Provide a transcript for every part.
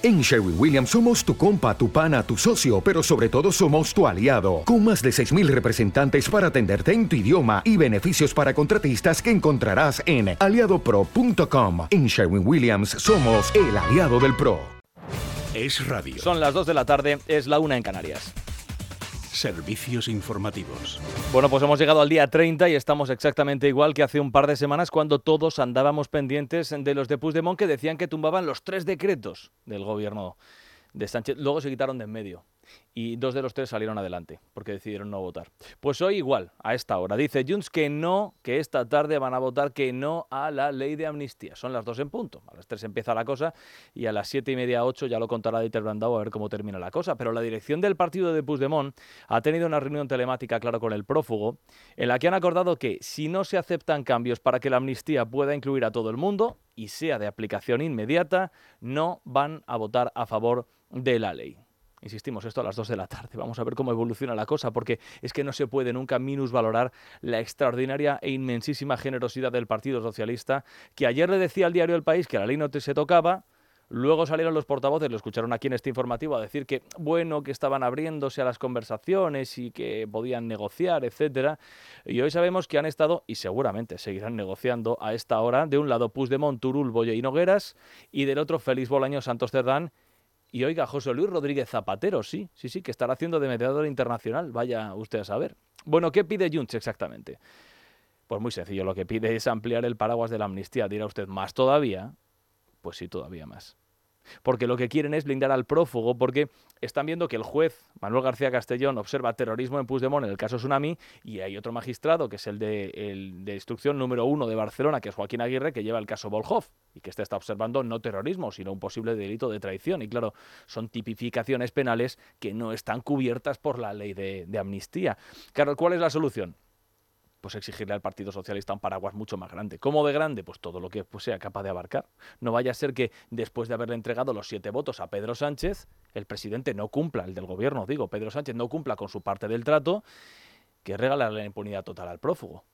En Sherwin Williams somos tu compa, tu pana, tu socio, pero sobre todo somos tu aliado, con más de 6.000 representantes para atenderte en tu idioma y beneficios para contratistas que encontrarás en aliadopro.com. En Sherwin Williams somos el aliado del PRO. Es radio. Son las 2 de la tarde, es la una en Canarias. Servicios informativos. Bueno, pues hemos llegado al día 30 y estamos exactamente igual que hace un par de semanas cuando todos andábamos pendientes de los de Puigdemont que decían que tumbaban los tres decretos del gobierno de Sánchez. Luego se quitaron de en medio y dos de los tres salieron adelante porque decidieron no votar. Pues hoy igual, a esta hora. Dice Junts que no, que esta tarde van a votar que no a la ley de amnistía. Son las dos en punto. A las tres empieza la cosa y a las siete y media, ocho ya lo contará Dieter Brandau a ver cómo termina la cosa. Pero la dirección del partido de Puigdemont ha tenido una reunión telemática, claro, con el prófugo, en la que han acordado que si no se aceptan cambios para que la amnistía pueda incluir a todo el mundo y sea de aplicación inmediata, no van a votar a favor de la ley. Insistimos, esto a las 2 de la tarde. Vamos a ver cómo evoluciona la cosa, porque es que no se puede nunca minusvalorar la extraordinaria e inmensísima generosidad del Partido Socialista, que ayer le decía al diario El País que la ley no se tocaba, Luego salieron los portavoces, lo escucharon aquí en este informativo, a decir que, bueno, que estaban abriéndose a las conversaciones y que podían negociar, etcétera. Y hoy sabemos que han estado, y seguramente seguirán negociando a esta hora, de un lado Puigdemont, Turul, Boye y Nogueras, y del otro Félix Bolaño, Santos Cerdán y oiga, José Luis Rodríguez Zapatero, sí, sí, sí, que estará haciendo de mediador internacional, vaya usted a saber. Bueno, ¿qué pide Junts exactamente? Pues muy sencillo, lo que pide es ampliar el paraguas de la amnistía. Dirá usted, ¿más todavía? Pues sí, todavía más porque lo que quieren es blindar al prófugo, porque están viendo que el juez Manuel García Castellón observa terrorismo en Puigdemont en el caso Tsunami y hay otro magistrado, que es el de, instrucción número uno de Barcelona, que es Joaquín Aguirre, que lleva el caso Volhov y que este está observando no terrorismo, sino un posible delito de traición. Y claro, son tipificaciones penales que no están cubiertas por la ley de, de amnistía. Claro, ¿cuál es la solución? Pues exigirle al Partido Socialista un paraguas mucho más grande. ¿Cómo de grande? Pues todo lo que pues, sea capaz de abarcar. No vaya a ser que después de haberle entregado los siete votos a Pedro Sánchez, el presidente no cumpla, el del gobierno, digo, Pedro Sánchez no cumpla con su parte del trato, que regala la impunidad total al prófugo.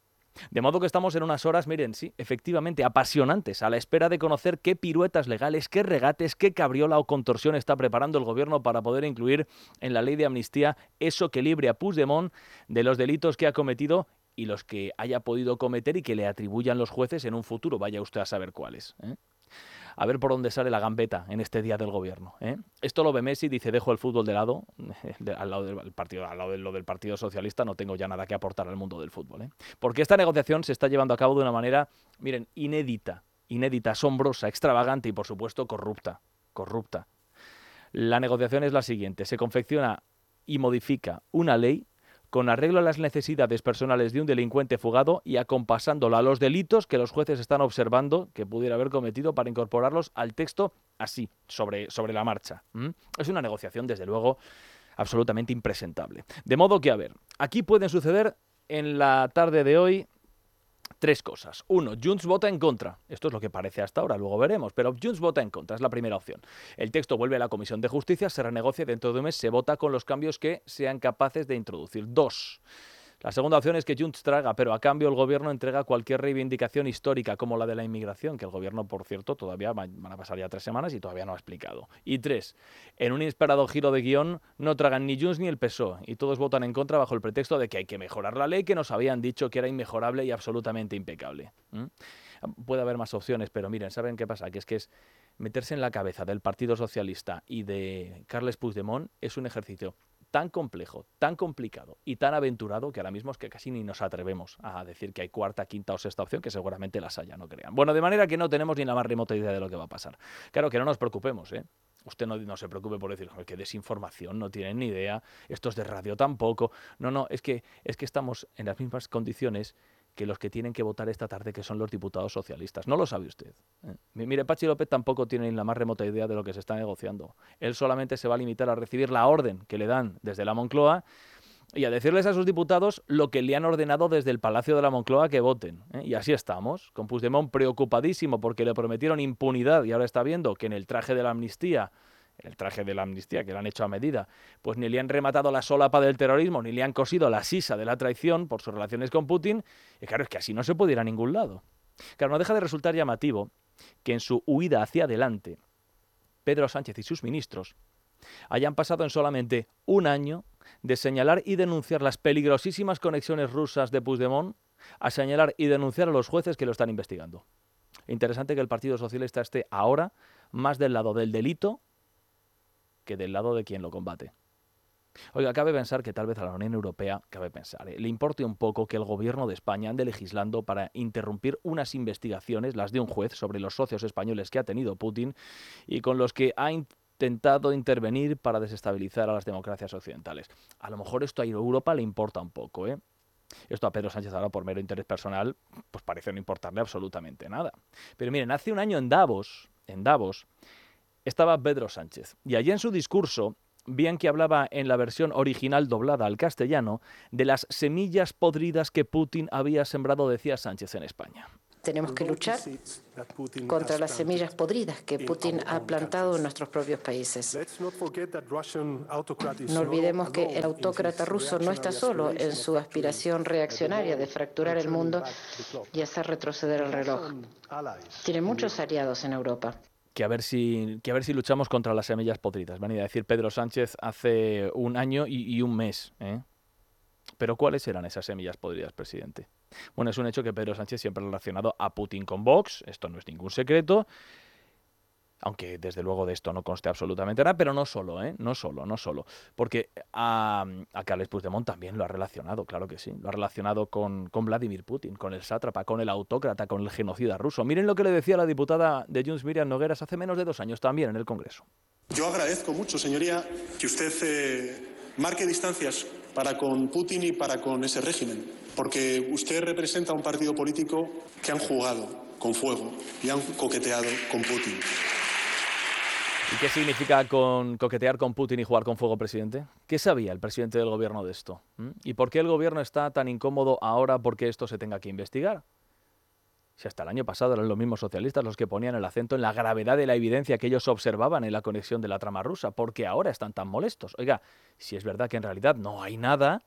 De modo que estamos en unas horas, miren, sí, efectivamente, apasionantes, a la espera de conocer qué piruetas legales, qué regates, qué cabriola o contorsión está preparando el gobierno para poder incluir en la ley de amnistía eso que libre a Puigdemont de los delitos que ha cometido y los que haya podido cometer y que le atribuyan los jueces en un futuro. Vaya usted a saber cuáles. ¿eh? A ver por dónde sale la gambeta en este día del gobierno. ¿eh? Esto lo ve Messi, dice, dejo el fútbol de lado, al lado del partido, al lado de lo del Partido Socialista, no tengo ya nada que aportar al mundo del fútbol. ¿eh? Porque esta negociación se está llevando a cabo de una manera, miren, inédita, inédita, asombrosa, extravagante y por supuesto corrupta. Corrupta. La negociación es la siguiente. Se confecciona y modifica una ley con arreglo a las necesidades personales de un delincuente fugado y acompasándolo a los delitos que los jueces están observando que pudiera haber cometido para incorporarlos al texto así, sobre, sobre la marcha. Es una negociación, desde luego, absolutamente impresentable. De modo que, a ver, aquí pueden suceder en la tarde de hoy tres cosas. Uno, Junts vota en contra. Esto es lo que parece hasta ahora, luego veremos. Pero Junts vota en contra, es la primera opción. El texto vuelve a la Comisión de Justicia, se renegocia dentro de un mes se vota con los cambios que sean capaces de introducir. Dos, la segunda opción es que Junts traga, pero a cambio el gobierno entrega cualquier reivindicación histórica, como la de la inmigración, que el gobierno, por cierto, todavía van a pasar ya tres semanas y todavía no ha explicado. Y tres, en un inesperado giro de guion, no tragan ni Junts ni el PSOE, y todos votan en contra bajo el pretexto de que hay que mejorar la ley que nos habían dicho que era inmejorable y absolutamente impecable. Puede haber más opciones, pero miren, ¿saben qué pasa? Que es que es meterse en la cabeza del Partido Socialista y de Carles Puigdemont es un ejercicio tan complejo, tan complicado y tan aventurado que ahora mismo es que casi ni nos atrevemos a decir que hay cuarta, quinta o sexta opción, que seguramente las haya, no crean. Bueno, de manera que no tenemos ni la más remota idea de lo que va a pasar. Claro que no nos preocupemos, ¿eh? Usted no, se preocupe por decir que desinformación, no tienen ni idea, estos de radio tampoco. No, no, es que, es que estamos en las mismas condiciones que los que tienen que votar esta tarde, que son los diputados socialistas. No lo sabe usted. ¿eh? Mire, Pachi López tampoco tiene la más remota idea de lo que se está negociando. Él solamente se va a limitar a recibir la orden que le dan desde la Moncloa y a decirles a sus diputados lo que le han ordenado desde el Palacio de la Moncloa que voten. ¿eh? Y así estamos, con Puigdemont preocupadísimo porque le prometieron impunidad y ahora está viendo que en el traje de la amnistía el traje de la amnistía que le han hecho a medida, pues ni le han rematado la solapa del terrorismo, ni le han cosido la sisa de la traición por sus relaciones con Putin, y claro, es que así no se puede ir a ningún lado. Claro, no deja de resultar llamativo que en su huida hacia adelante, Pedro Sánchez y sus ministros hayan pasado en solamente un año de señalar y denunciar las peligrosísimas conexiones rusas de Puigdemont a señalar y denunciar a los jueces que lo están investigando. Interesante que el Partido Socialista esté ahora más del lado del delito que del lado de quien lo combate. Oiga, cabe pensar que tal vez a la Unión Europea, cabe pensar, ¿eh? le importe un poco que el gobierno de España ande legislando para interrumpir unas investigaciones, las de un juez, sobre los socios españoles que ha tenido Putin y con los que ha intentado intervenir para desestabilizar a las democracias occidentales. A lo mejor esto a Europa le importa un poco, ¿eh? Esto a Pedro Sánchez ahora por mero interés personal, pues parece no importarle absolutamente nada. Pero miren, hace un año en Davos, en Davos, estaba Pedro Sánchez y allí en su discurso bien que hablaba en la versión original doblada al castellano de las semillas podridas que Putin había sembrado, decía Sánchez en España. Tenemos que luchar contra las semillas podridas que Putin ha plantado en nuestros propios países. No olvidemos que el autócrata ruso no está solo en su aspiración reaccionaria de fracturar el mundo y hacer retroceder el reloj. Tiene muchos aliados en Europa que a ver si, que a ver si luchamos contra las semillas podridas. Van a decir Pedro Sánchez hace un año y, un mes. ¿eh? Pero ¿cuáles eran esas semillas podridas, presidente? Bueno, es un hecho que Pedro Sánchez siempre ha relacionado a Putin con Vox, esto no es ningún secreto, aunque desde luego de esto no conste absolutamente nada, pero no solo, ¿eh? No solo, no solo. Porque a, a Carles Puigdemont también lo ha relacionado, claro que sí. Lo ha relacionado con, con Vladimir Putin, con el sátrapa, con el autócrata, con el genocida ruso. Miren lo que le decía la diputada de Junts, Miriam Nogueras, hace menos de dos años también en el Congreso. Yo agradezco mucho, señoría, que usted eh, marque distancias para con Putin y para con ese régimen, porque usted representa un partido político que han jugado con fuego y han coqueteado con Putin. ¿Y qué significa con coquetear con Putin y jugar con fuego, presidente? ¿Qué sabía el presidente del gobierno de esto? ¿Mm? ¿Y por qué el gobierno está tan incómodo ahora porque esto se tenga que investigar? Si hasta el año pasado eran los mismos socialistas los que ponían el acento en la gravedad de la evidencia que ellos observaban en la conexión de la trama rusa, ¿por qué ahora están tan molestos? Oiga, si es verdad que en realidad no hay nada,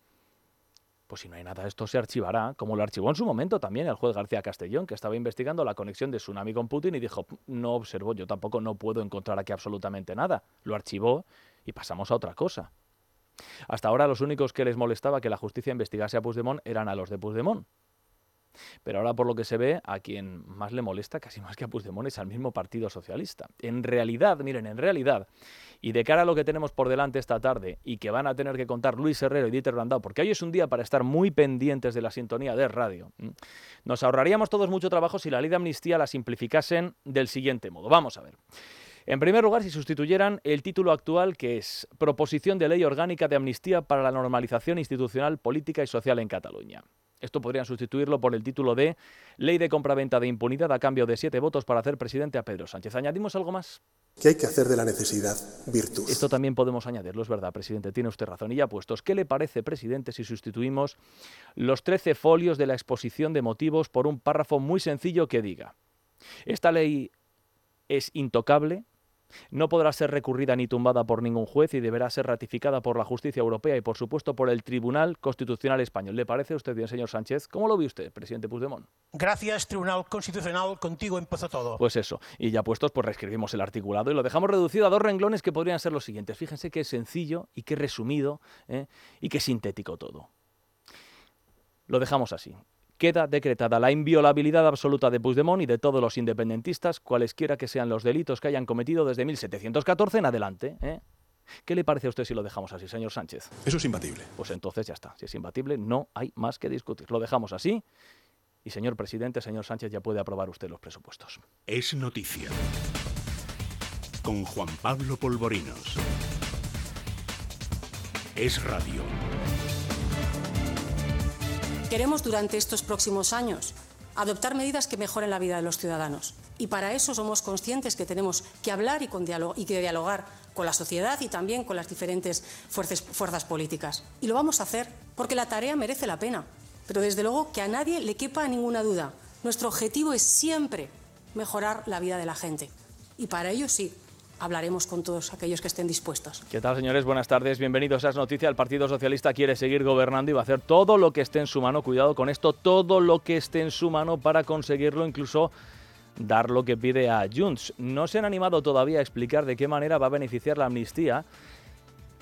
pues si no hay nada, esto se archivará, como lo archivó en su momento también el juez García Castellón, que estaba investigando la conexión de Tsunami con Putin y dijo, no observo, yo tampoco no puedo encontrar aquí absolutamente nada. Lo archivó y pasamos a otra cosa. Hasta ahora los únicos que les molestaba que la justicia investigase a Puigdemont eran a los de Puigdemont. Pero ahora, por lo que se ve, a quien más le molesta, casi más que a Puigdemont, es al mismo Partido Socialista. En realidad, miren, en realidad, y de cara a lo que tenemos por delante esta tarde y que van a tener que contar Luis Herrero y Dieter Brandau, porque hoy es un día para estar muy pendientes de la sintonía de radio, nos ahorraríamos todos mucho trabajo si la ley de amnistía la simplificasen del siguiente modo. Vamos a ver. En primer lugar, si sustituyeran el título actual que es Proposición de Ley Orgánica de Amnistía para la Normalización Institucional, Política y Social en Cataluña. Esto podrían sustituirlo por el título de Ley de compraventa de impunidad a cambio de siete votos para hacer presidente a Pedro Sánchez. ¿Añadimos algo más? ¿Qué hay que hacer de la necesidad virtud. Esto también podemos añadirlo, es verdad, presidente. Tiene usted razón. Y ya puestos, ¿qué le parece, presidente, si sustituimos los 13 folios de la exposición de motivos por un párrafo muy sencillo que diga: Esta ley es intocable, no podrá ser recurrida ni tumbada por ningún juez y deberá ser ratificada por la justicia europea y, por supuesto, por el Tribunal Constitucional Español. ¿Le parece a usted bien, señor Sánchez? ¿Cómo lo ve usted, presidente Puigdemont? Gracias, Tribunal Constitucional. Contigo empezó todo. Pues eso. Y ya puestos, pues reescribimos el articulado y lo dejamos reducido a dos renglones que podrían ser los siguientes. Fíjense qué sencillo y qué resumido ¿eh? y qué sintético todo. Lo dejamos así queda decretada la inviolabilidad absoluta de Puigdemont y de todos los independentistas, cualesquiera que sean los delitos que hayan cometido desde 1714 en adelante. ¿eh? ¿Qué le parece a usted si lo dejamos así, señor Sánchez? Eso es imbatible. Pues entonces ya está. Si es imbatible, no hay más que discutir. Lo dejamos así. Y señor presidente, señor Sánchez, ya puede aprobar usted los presupuestos. Es noticia. Con Juan Pablo Polvorinos. Es radio. Queremos durante estos próximos años adoptar medidas que mejoren la vida de los ciudadanos. Y para eso somos conscientes que tenemos que hablar y, que dialogar con la sociedad y también con las diferentes fuerzas, políticas. Y lo vamos a hacer porque la tarea merece la pena. Pero desde luego que a nadie le quepa ninguna duda. Nuestro objetivo es siempre mejorar la vida de la gente. Y para ello sí, hablaremos con todos aquellos que estén dispuestos. ¿Qué tal, señores? Buenas tardes. Bienvenidos a esa noticia. El Partido Socialista quiere seguir gobernando y va a hacer todo lo que esté en su mano. Cuidado con esto, todo lo que esté en su mano para conseguirlo, incluso dar lo que pide a Junts. No se han animado todavía a explicar de qué manera va a beneficiar la amnistía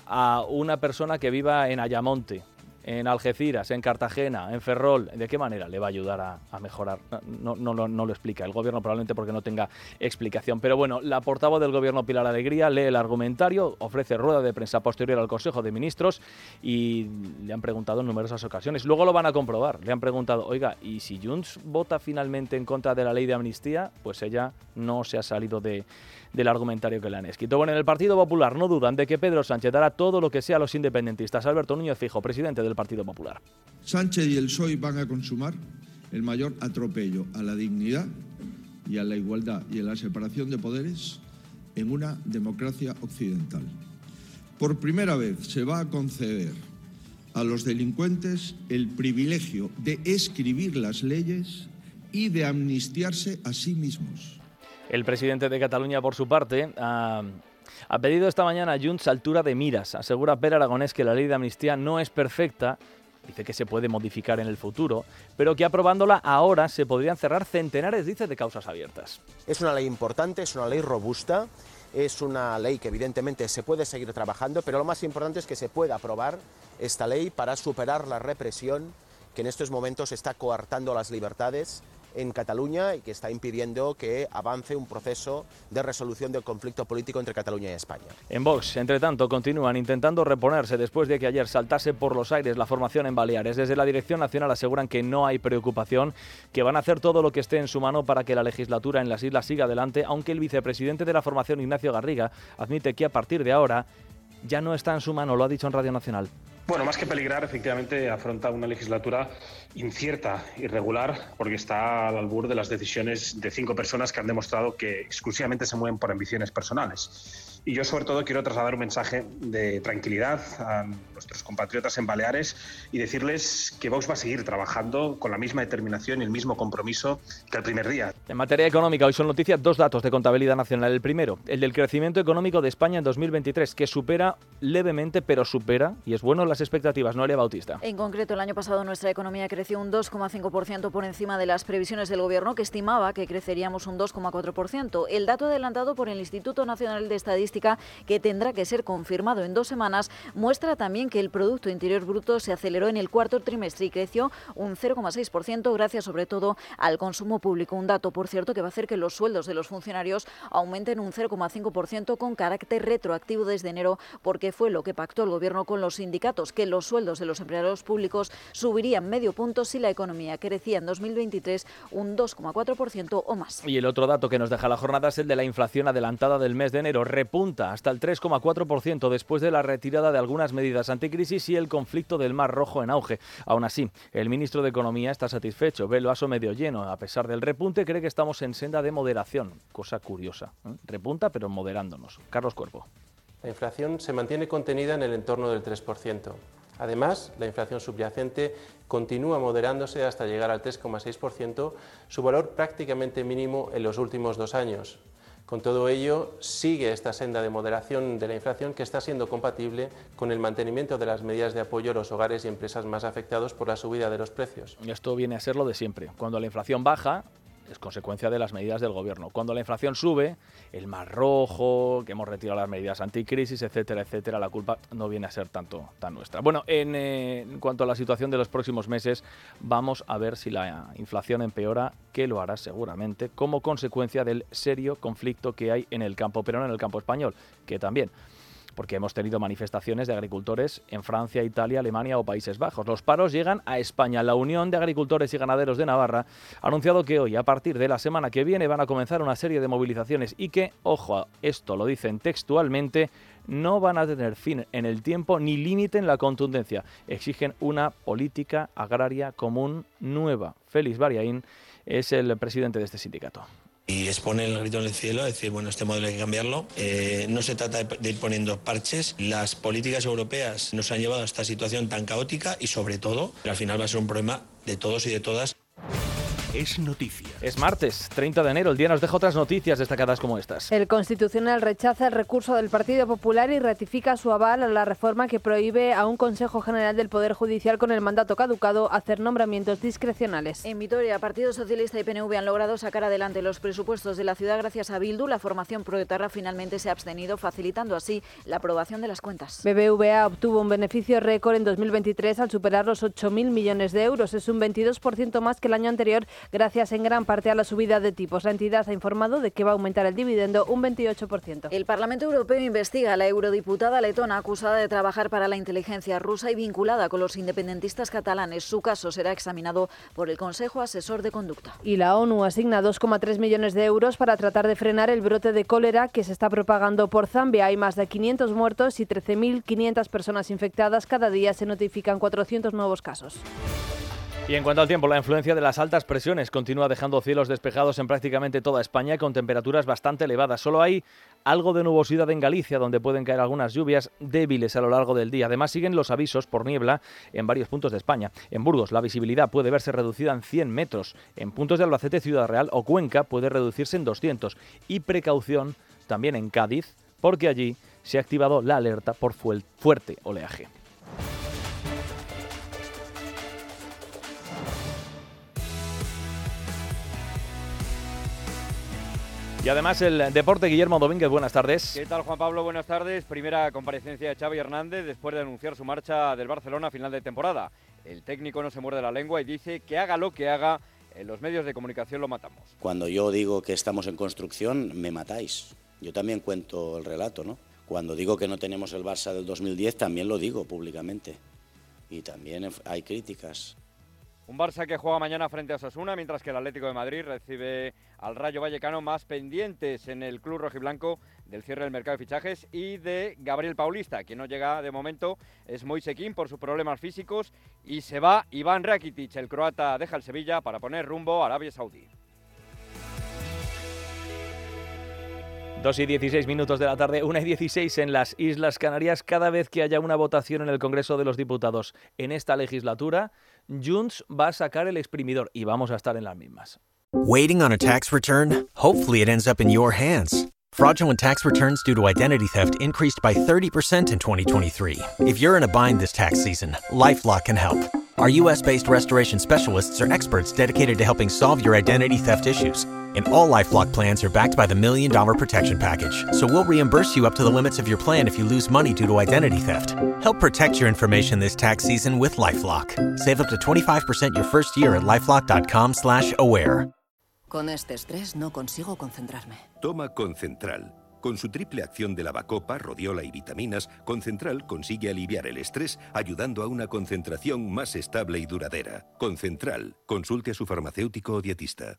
a una persona que viva en Ayamonte, en Algeciras, en Cartagena, en Ferrol, ¿de qué manera le va a ayudar a, mejorar? No, no, lo explica el gobierno, probablemente porque no tenga explicación. Pero bueno, la portavoz del gobierno Pilar Alegría lee el argumentario, ofrece rueda de prensa posterior al Consejo de Ministros y le han preguntado en numerosas ocasiones. Luego lo van a comprobar. Le han preguntado, oiga, ¿y si Junts vota finalmente en contra de la ley de amnistía? Pues ella no se ha salido de del argumentario que le han escrito. Bueno, en el Partido Popular no dudan de que Pedro Sánchez dará todo lo que sea a los independentistas. Alberto Núñez Fijo, presidente del Partido Popular. Sánchez y el PSOE van a consumar el mayor atropello a la dignidad y a la igualdad y a la separación de poderes en una democracia occidental. Por primera vez se va a conceder a los delincuentes el privilegio de escribir las leyes y de amnistiarse a sí mismos. El presidente de Cataluña, por su parte, ha, pedido esta mañana a Junts altura de miras. Asegura Per Aragonés que la ley de amnistía no es perfecta, dice que se puede modificar en el futuro, pero que aprobándola ahora se podrían cerrar centenares, dice, de causas abiertas. Es una ley importante, es una ley robusta, es una ley que evidentemente se puede seguir trabajando, pero lo más importante es que se pueda aprobar esta ley para superar la represión que en estos momentos está coartando las libertades en Cataluña y que está impidiendo que avance un proceso de resolución del conflicto político entre Cataluña y España. En Vox, entre tanto, continúan intentando reponerse después de que ayer saltase por los aires la formación en Baleares. Desde la Dirección Nacional aseguran que no hay preocupación, que van a hacer todo lo que esté en su mano para que la legislatura en las islas siga adelante, aunque el vicepresidente de la formación, Ignacio Garriga, admite que a partir de ahora ya no está en su mano, lo ha dicho en Radio Nacional. Bueno, más que peligrar, efectivamente afronta una legislatura incierta, irregular, porque está al albur de las decisiones de cinco personas que han demostrado que exclusivamente se mueven por ambiciones personales. Y yo sobre todo quiero trasladar un mensaje de tranquilidad a nuestros compatriotas en Baleares y decirles que Vox va a seguir trabajando con la misma determinación y el mismo compromiso que el primer día. En materia económica, hoy son noticias dos datos de contabilidad nacional. El primero, el del crecimiento económico de España en 2023, que supera levemente, pero supera, y es bueno las expectativas, Noelia Bautista. En concreto, el año pasado nuestra economía creció un 2,5% por encima de las previsiones del Gobierno, que estimaba que creceríamos un 2,4%. El dato adelantado por el Instituto Nacional de Estadística que tendrá que ser confirmado en dos semanas, muestra también que el Producto Interior Bruto se aceleró en el cuarto trimestre y creció un 0,6% gracias sobre todo al consumo público. Un dato, por cierto, que va a hacer que los sueldos de los funcionarios aumenten un 0,5% con carácter retroactivo desde enero, porque fue lo que pactó el Gobierno con los sindicatos, que los sueldos de los empleados públicos subirían medio punto si la economía crecía en 2023 un 2,4% o más. Y el otro dato que nos deja la jornada es el de la inflación adelantada del mes de enero. Repunta hasta el 3,4% después de la retirada de algunas medidas anticrisis y el conflicto del Mar Rojo en auge. Aún así, el ministro de Economía está satisfecho, ve el vaso medio lleno. A pesar del repunte, cree que estamos en senda de moderación. Cosa curiosa. ¿eh? Repunta, pero moderándonos. Carlos Cuerpo. La inflación se mantiene contenida en el entorno del 3%. Además, la inflación subyacente continúa moderándose hasta llegar al 3,6%, su valor prácticamente mínimo en los últimos dos años. Con todo ello, sigue esta senda de moderación de la inflación que está siendo compatible con el mantenimiento de las medidas de apoyo a los hogares y empresas más afectados por la subida de los precios. Esto viene a ser lo de siempre. Cuando la inflación baja, es consecuencia de las medidas del gobierno. Cuando la inflación sube, el mar rojo, que hemos retirado las medidas anticrisis, etcétera, etcétera, la culpa no viene a ser tanto tan nuestra. Bueno, en, eh, en cuanto a la situación de los próximos meses, vamos a ver si la inflación empeora, que lo hará seguramente, como consecuencia del serio conflicto que hay en el campo, pero no en el campo español, que también porque hemos tenido manifestaciones de agricultores en Francia, Italia, Alemania o Países Bajos. Los paros llegan a España. La Unión de Agricultores y Ganaderos de Navarra ha anunciado que hoy, a partir de la semana que viene, van a comenzar una serie de movilizaciones y que, ojo, esto lo dicen textualmente, no van a tener fin en el tiempo ni límite en la contundencia. Exigen una política agraria común nueva. Félix Bariaín es el presidente de este sindicato y expone el grito en el cielo, decir, bueno, este modelo hay que cambiarlo. Eh, no se trata de, ir poniendo parches. Las políticas europeas nos han llevado a esta situación tan caótica y sobre todo, al final va a ser un problema de todos y de todas. Es noticia. Es martes, 30 de enero. El día nos deja otras noticias destacadas como estas. El Constitucional rechaza el recurso del Partido Popular y ratifica su aval a la reforma que prohíbe a un Consejo General del Poder Judicial con el mandato caducado hacer nombramientos discrecionales. En Vitoria, Partido Socialista y PNV han logrado sacar adelante los presupuestos de la ciudad gracias a Bildu. La formación proetarra finalmente se ha abstenido, facilitando así la aprobación de las cuentas. BBVA obtuvo un beneficio récord en 2023 al superar los 8.000 millones de euros. Es un 22% más que el año anterior gracias en gran parte a la subida de tipos. La entidad ha informado de que va a aumentar el dividendo un 28%. El Parlamento Europeo investiga a la eurodiputada letona acusada de trabajar para la inteligencia rusa y vinculada con los independentistas catalanes. Su caso será examinado por el Consejo Asesor de Conducta. Y la ONU asigna 2,3 millones de euros para tratar de frenar el brote de cólera que se está propagando por Zambia. Hay más de 500 muertos y 13.500 personas infectadas. Cada día se notifican 400 nuevos casos. Y en cuanto al tiempo, la influencia de las altas presiones continúa dejando cielos despejados en prácticamente toda España con temperaturas bastante elevadas. Solo hay algo de nubosidad en Galicia, donde pueden caer algunas lluvias débiles a lo largo del día. Además, siguen los avisos por niebla en varios puntos de España. En Burgos, la visibilidad puede verse reducida en 100 metros. En puntos de Albacete, Ciudad Real o Cuenca puede reducirse en 200. Y precaución también en Cádiz, porque allí se ha activado la alerta por fuerte oleaje. Y además el deporte, Guillermo Domínguez, buenas tardes. ¿Qué tal Juan Pablo? Buenas tardes. Primera comparecencia de Xavi Hernández después de anunciar su marcha del Barcelona a final de temporada. El técnico no se muerde la lengua y dice que haga lo que haga, en los medios de comunicación lo matamos. Cuando yo digo que estamos en construcción, me matáis. Yo también cuento el relato, ¿no? Cuando digo que no tenemos el Barça del 2010, también lo digo públicamente. Y también hay críticas. Un Barça que juega mañana frente a Osasuna, mientras que el Atlético de Madrid recibe al Rayo Vallecano más pendientes en el club rojiblanco del cierre del mercado de fichajes y de Gabriel Paulista, que no llega de momento, es Moisequín por sus problemas físicos y se va Iván Rakitic, el croata deja el Sevilla para poner rumbo a Arabia Saudí. 2 y 16 minutos de la tarde, 1 y 16 en las Islas Canarias. Cada vez que haya una votación en el Congreso de los Diputados en esta legislatura, Junts va a sacar el exprimidor y vamos a estar en las mismas. Waiting on a tax return? Hopefully it ends up in your hands. Fraudulent tax returns due to identity theft increased by 30% in 2023. If you're in a bind this tax season, LifeLock can help. Our US-based restoration specialists are experts dedicated to helping solve your identity theft issues. And all LifeLock plans are backed by the Million Dollar Protection Package. So we'll reimburse you up to the limits of your plan if you lose money due to identity theft. Help protect your information this tax season with LifeLock. Save up to 25% your first year at LifeLock.com slash aware. Con este estrés no consigo concentrarme. Toma Concentral. Con su triple acción de lavacopa, rodiola y vitaminas, Concentral consigue aliviar el estrés ayudando a una concentración más estable y duradera. Concentral. Consulte a su farmacéutico o dietista.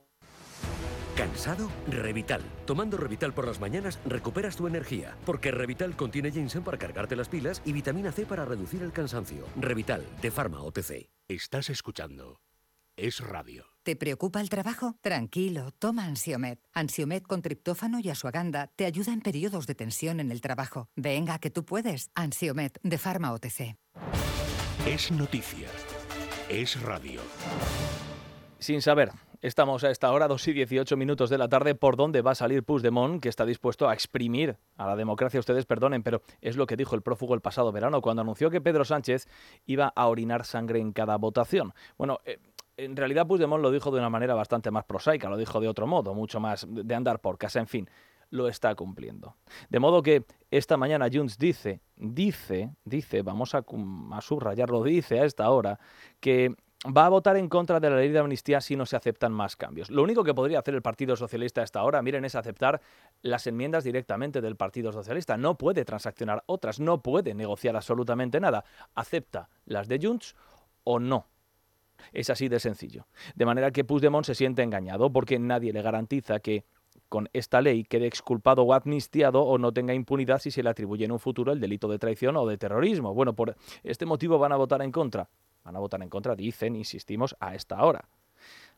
¿Cansado? Revital. Tomando Revital por las mañanas recuperas tu energía, porque Revital contiene ginseng para cargarte las pilas y vitamina C para reducir el cansancio. Revital, de Pharma OTC. Estás escuchando. Es radio. ¿Te preocupa el trabajo? Tranquilo, toma Ansiomet. Ansiomet con triptófano y asuaganda te ayuda en periodos de tensión en el trabajo. Venga, que tú puedes. Ansiomet de Pharma OTC. Es noticia. Es radio. Sin saber Estamos a esta hora, 2 y 18 minutos de la tarde, por dónde va a salir Puigdemont, que está dispuesto a exprimir a la democracia. Ustedes perdonen, pero es lo que dijo el prófugo el pasado verano, cuando anunció que Pedro Sánchez iba a orinar sangre en cada votación. Bueno, eh, en realidad Puigdemont lo dijo de una manera bastante más prosaica, lo dijo de otro modo, mucho más de andar por casa, en fin lo está cumpliendo. De modo que esta mañana Junts dice, dice, dice, vamos a, a, subrayarlo, dice a esta hora, que va a votar en contra de la ley de amnistía si no se aceptan más cambios. Lo único que podría hacer el Partido Socialista hasta ahora, miren, es aceptar las enmiendas directamente del Partido Socialista. No puede transaccionar otras, no puede negociar absolutamente nada. Acepta las de Junts o no. Es así de sencillo. De manera que Puigdemont se siente engañado porque nadie le garantiza que con esta ley quede exculpado o amnistiado o no tenga impunidad si se le atribuye en un futuro el delito de traición o de terrorismo. Bueno, por este motivo van a votar en contra. Van a votar en contra, dicen, insistimos, a esta hora.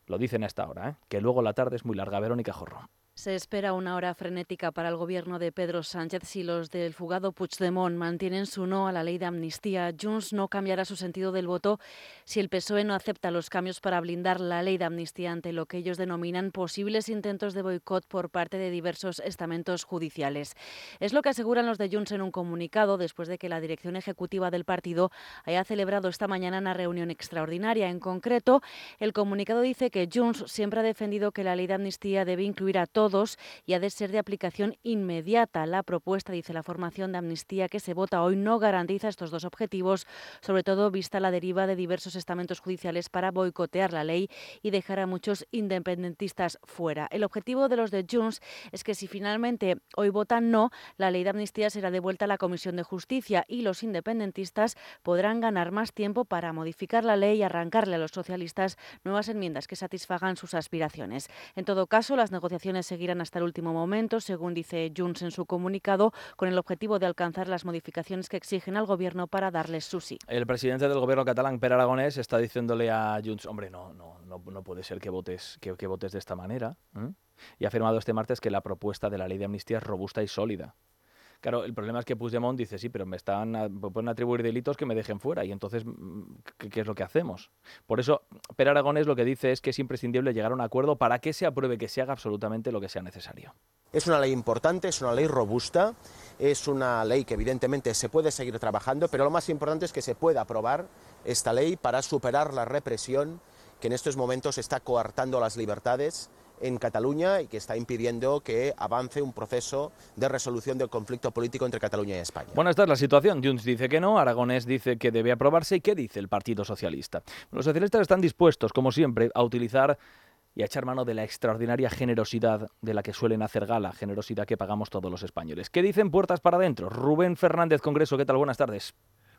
Lo dicen a esta hora, ¿eh? que luego la tarde es muy larga. Verónica Jorro. Se espera una hora frenética para el gobierno de Pedro Sánchez si los del fugado Puigdemont mantienen su no a la ley de amnistía. Junts no cambiará su sentido del voto si el PSOE no acepta los cambios para blindar la ley de amnistía ante lo que ellos denominan posibles intentos de boicot por parte de diversos estamentos judiciales. Es lo que aseguran los de Junts en un comunicado después de que la dirección ejecutiva del partido haya celebrado esta mañana una reunión extraordinaria. En concreto, el comunicado dice que Junts siempre ha defendido que la ley de amnistía debe incluir a todos todos y ha de ser de aplicación inmediata. La propuesta, dice la formación de amnistía que se vota hoy, no garantiza estos dos objetivos, sobre todo vista la deriva de diversos estamentos judiciales para boicotear la ley y dejar a muchos independentistas fuera. El objetivo de los de Junts es que si finalmente hoy votan no, la ley de amnistía será devuelta a la Comisión de Justicia y los independentistas podrán ganar más tiempo para modificar la ley y arrancarle a los socialistas nuevas enmiendas que satisfagan sus aspiraciones. En todo caso, las negociaciones seguirán hasta el último momento, según dice Junts en su comunicado, con el objetivo de alcanzar las modificaciones que exigen al gobierno para darles su sí. El presidente del gobierno catalán, Per Aragonés, está diciéndole a Junts, hombre, no, no, no, no puede ser que votes, que, que votes de esta manera. Y ha afirmado este martes que la propuesta de la ley de amnistía es robusta y sólida. Claro, el problema es que Puigdemont dice, sí, pero me están pueden atribuir delitos que me dejen fuera. Y entonces, mm, ¿qué, ¿qué, es lo que hacemos? Por eso, Per Aragonés lo que dice es que es imprescindible llegar a un acuerdo para que se apruebe, que se haga absolutamente lo que sea necesario. Es una ley importante, es una ley robusta, es una ley que evidentemente se puede seguir trabajando, pero lo más importante es que se pueda aprobar esta ley para superar la represión que en estos momentos está coartando las libertades en Cataluña y que está impidiendo que avance un proceso de resolución del conflicto político entre Cataluña y España. Bueno, esta es la situación. Junts dice que no, Aragonés dice que debe aprobarse. ¿Y qué dice el Partido Socialista? Los socialistas están dispuestos, como siempre, a utilizar y a echar mano de la extraordinaria generosidad de la que suelen hacer gala, generosidad que pagamos todos los españoles. ¿Qué dicen puertas para adentro? Rubén Fernández, Congreso, ¿qué tal? Buenas tardes.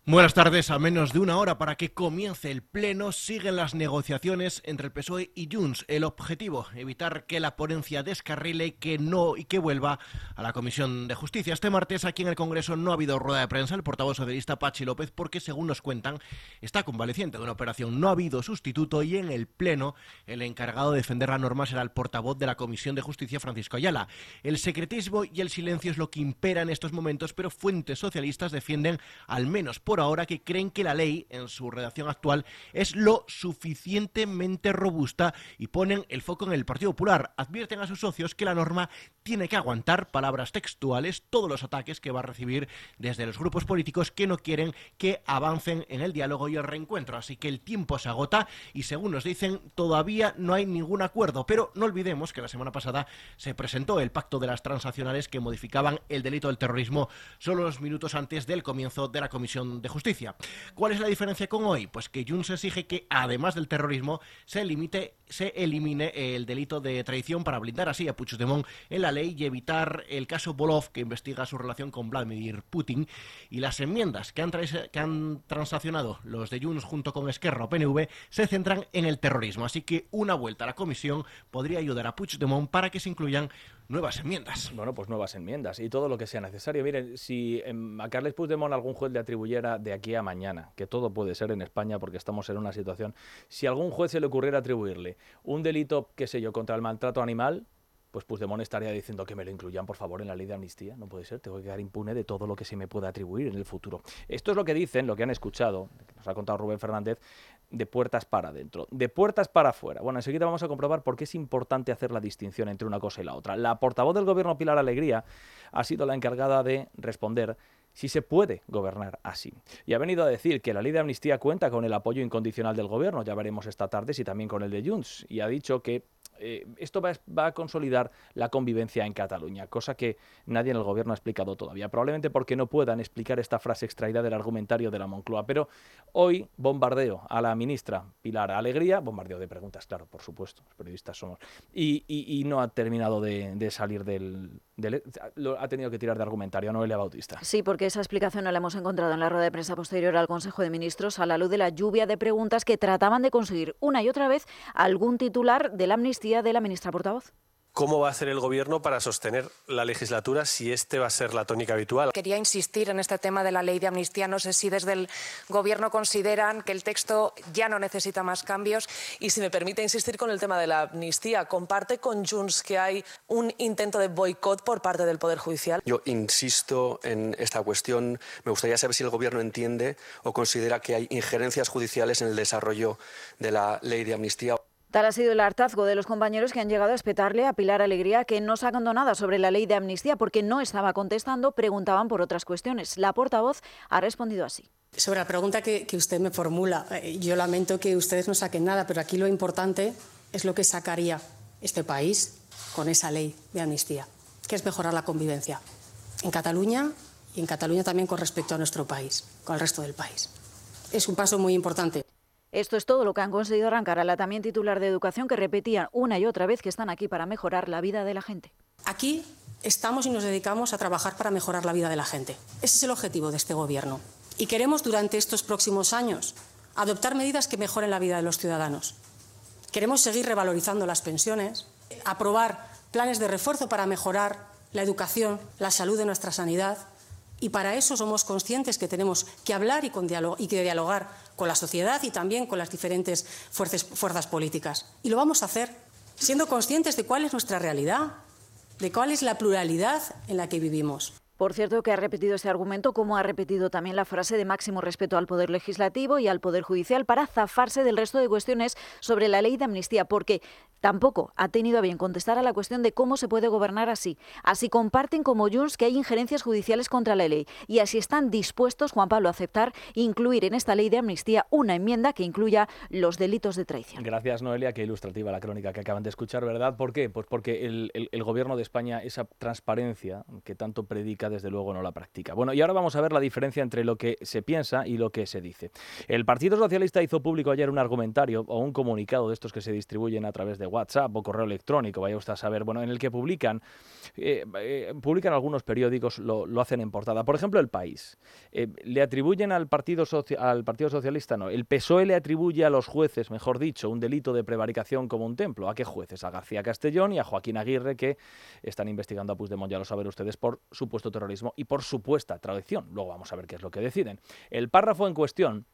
Buenas tardes. A menos de una hora para que comience el pleno, siguen las negociaciones entre el PSOE y Junts. El objetivo, evitar que la ponencia descarrile y que no y que vuelva a la Comisión de Justicia. Este martes aquí en el Congreso no ha habido rueda de prensa. El portavoz socialista Pachi López, porque según nos cuentan, está convaleciente de una operación. No ha habido sustituto y en el pleno el encargado de defender la norma será el portavoz de la Comisión de Justicia, Francisco Ayala. El secretismo y el silencio es lo que impera en estos momentos, pero fuentes socialistas defienden al menos por ahora que creen que la ley, en su redacción actual, es lo suficientemente robusta y ponen el foco en el Partido Popular. Advierten a sus socios que la norma tiene que aguantar, palabras textuales, todos los ataques que va a recibir desde los grupos políticos que no quieren que avancen en el diálogo y el reencuentro. Así que el tiempo se agota y según nos dicen, todavía no hay ningún acuerdo. Pero no olvidemos que la semana pasada se presentó el pacto de las transaccionales que modificaban el delito del terrorismo solo unos minutos antes del comienzo de la Comisión de Justicia. ¿Cuál es la diferencia con hoy? Pues que Junts exige que, además del terrorismo, se, limite, se elimine el delito de traición para blindar así a Puigdemont en la ley y evitar el caso Bolov, que investiga su relación con Vladimir Putin. Y las enmiendas que han, que han transaccionado los de Junts junto con Esquerra PNV se centran en el terrorismo. Así que una vuelta a la comisión podría ayudar a Puigdemont para que se incluyan nuevas enmiendas. Bueno, pues nuevas enmiendas y todo lo que sea necesario. Miren, si a Carles Puigdemont algún juez le atribuyera de aquí a mañana, que todo puede ser en España porque estamos en una situación, si algún juez se le ocurriera atribuirle un delito, qué sé yo, contra el maltrato animal, pues Puigdemont estaría diciendo que me lo incluyan, por favor, en la ley de amnistía. No puede ser, tengo que quedar impune de todo lo que se me pueda atribuir en el futuro. Esto es lo que dicen, lo que han escuchado, nos ha contado Rubén Fernández, de puertas para adentro, de puertas para afuera. Bueno, enseguida vamos a comprobar por qué es importante hacer la distinción entre una cosa y la otra. La portavoz del gobierno, Pilar Alegría, ha sido la encargada de responder si se puede gobernar así. Y ha venido a decir que la ley de amnistía cuenta con el apoyo incondicional del gobierno, ya veremos esta tarde si también con el de Junts, y ha dicho que eh, esto va, a consolidar la convivencia en Cataluña, cosa que nadie en el gobierno ha explicado todavía, probablemente porque no puedan explicar esta frase extraída del argumentario de la Moncloa. Pero hoy bombardeo a la ministra Pilar Alegría, bombardeo de preguntas, claro, por supuesto, los periodistas somos, y, no ha terminado de, salir del, del, ha tenido que tirar de argumentario Noelia Bautista. Sí, porque esa explicación no la hemos encontrado en la rueda de prensa posterior al Consejo de Ministros a la luz de la lluvia de preguntas que trataban de conseguir una y otra vez algún titular de la de la ministra portavoz. ¿Cómo va a hacer el Gobierno para sostener la legislatura si este va a ser la tónica habitual? Quería insistir en este tema de la ley de amnistía. No sé si desde el Gobierno consideran que el texto ya no necesita más cambios. Y si me permite insistir con el tema de la amnistía, ¿comparte con Junts que hay un intento de boicot por parte del Poder Judicial? Yo insisto en esta cuestión. Me gustaría saber si el Gobierno entiende o considera que hay injerencias judiciales en el desarrollo de la ley de amnistía. Tal ha sido el hartazgo de los compañeros que han llegado a espetarle a Pilar Alegría que no se ha nada sobre la ley de amnistía porque no estaba contestando, preguntaban por otras cuestiones. La portavoz ha respondido así. Sobre la pregunta que, usted me formula, eh, yo lamento que ustedes no saquen nada, pero aquí lo importante es lo que sacaría este país con esa ley de amnistía, que es mejorar la convivencia en Cataluña y en Cataluña también con respecto a nuestro país, con el resto del país. Es un paso muy importante. Esto es todo lo que han conseguido arrancar a la también titular de Educación que repetía una y otra vez que están aquí para mejorar la vida de la gente. Aquí estamos y nos dedicamos a trabajar para mejorar la vida de la gente. Ese es el objetivo de este Gobierno. Y queremos durante estos próximos años adoptar medidas que mejoren la vida de los ciudadanos. Queremos seguir revalorizando las pensiones, aprobar planes de refuerzo para mejorar la educación, la salud de nuestra sanidad, y para eso somos conscientes que tenemos que hablar y, con y que dialogar con la sociedad y también con las diferentes fuerzas, políticas. Y lo vamos a hacer siendo conscientes de cuál es nuestra realidad, de cuál es la pluralidad en la que vivimos. Por cierto, que ha repetido ese argumento, como ha repetido también la frase de máximo respeto al Poder Legislativo y al Poder Judicial para zafarse del resto de cuestiones sobre la ley de amnistía, porque tampoco ha tenido a bien contestar a la cuestión de cómo se puede gobernar así. Así comparten como Junts que hay injerencias judiciales contra la ley y así están dispuestos, Juan Pablo, a aceptar incluir en esta ley de amnistía una enmienda que incluya los delitos de traición. Gracias, Noelia. Qué ilustrativa la crónica que acaban de escuchar, ¿verdad? ¿Por qué? Pues porque el Gobierno de España, esa transparencia que tanto predica, desde luego no la practica. Bueno, y ahora vamos a ver la diferencia entre lo que se piensa y lo que se dice. El Partido Socialista hizo público ayer un argumentario o un comunicado de estos que se distribuyen a través de WhatsApp o correo electrónico, vaya usted a saber, bueno, en el que publican, eh, eh, publican algunos periódicos, lo, hacen en portada. Por ejemplo, El País. Eh, le atribuyen al Partido, al Partido Socialista, no, el PSOE le atribuye a los jueces, mejor dicho, un delito de prevaricación como un templo. ¿A qué jueces? A García Castellón y a Joaquín Aguirre, que están investigando a Puigdemont, ya lo saben ustedes, por supuesto terrorismo y por supuesta traición. Luego vamos a ver qué es lo que deciden. El párrafo en cuestión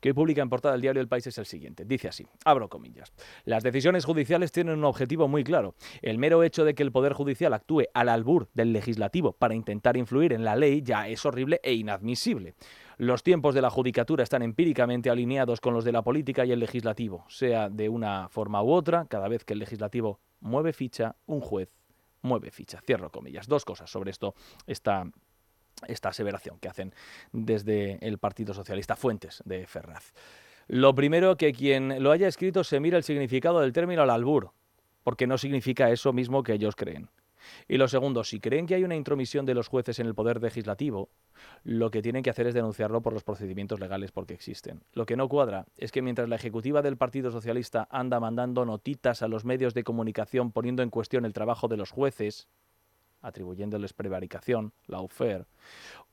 que publica en portada el diario El País es el siguiente. Dice así, abro comillas. Las decisiones judiciales tienen un objetivo muy claro. El mero hecho de que el Poder Judicial actúe al albur del legislativo para intentar influir en la ley ya es horrible e inadmisible. Los tiempos de la judicatura están empíricamente alineados con los de la política y el legislativo, sea de una forma u otra, cada vez que el legislativo mueve ficha, un juez mueve ficha. Cierro comillas. Dos cosas sobre esto, esta, esta aseveración que hacen desde el Partido Socialista, fuentes de Ferraz. Lo primero, que quien lo haya escrito se mira el significado del término al albur, porque no significa eso mismo que ellos creen. Y lo segundo, si creen que hay una intromisión de los jueces en el poder legislativo, lo que tienen que hacer es denunciarlo por los procedimientos legales porque existen. Lo que no cuadra es que mientras la ejecutiva del Partido Socialista anda mandando notitas a los medios de comunicación poniendo en cuestión el trabajo de los jueces, atribuyéndoles prevaricación, la UFER,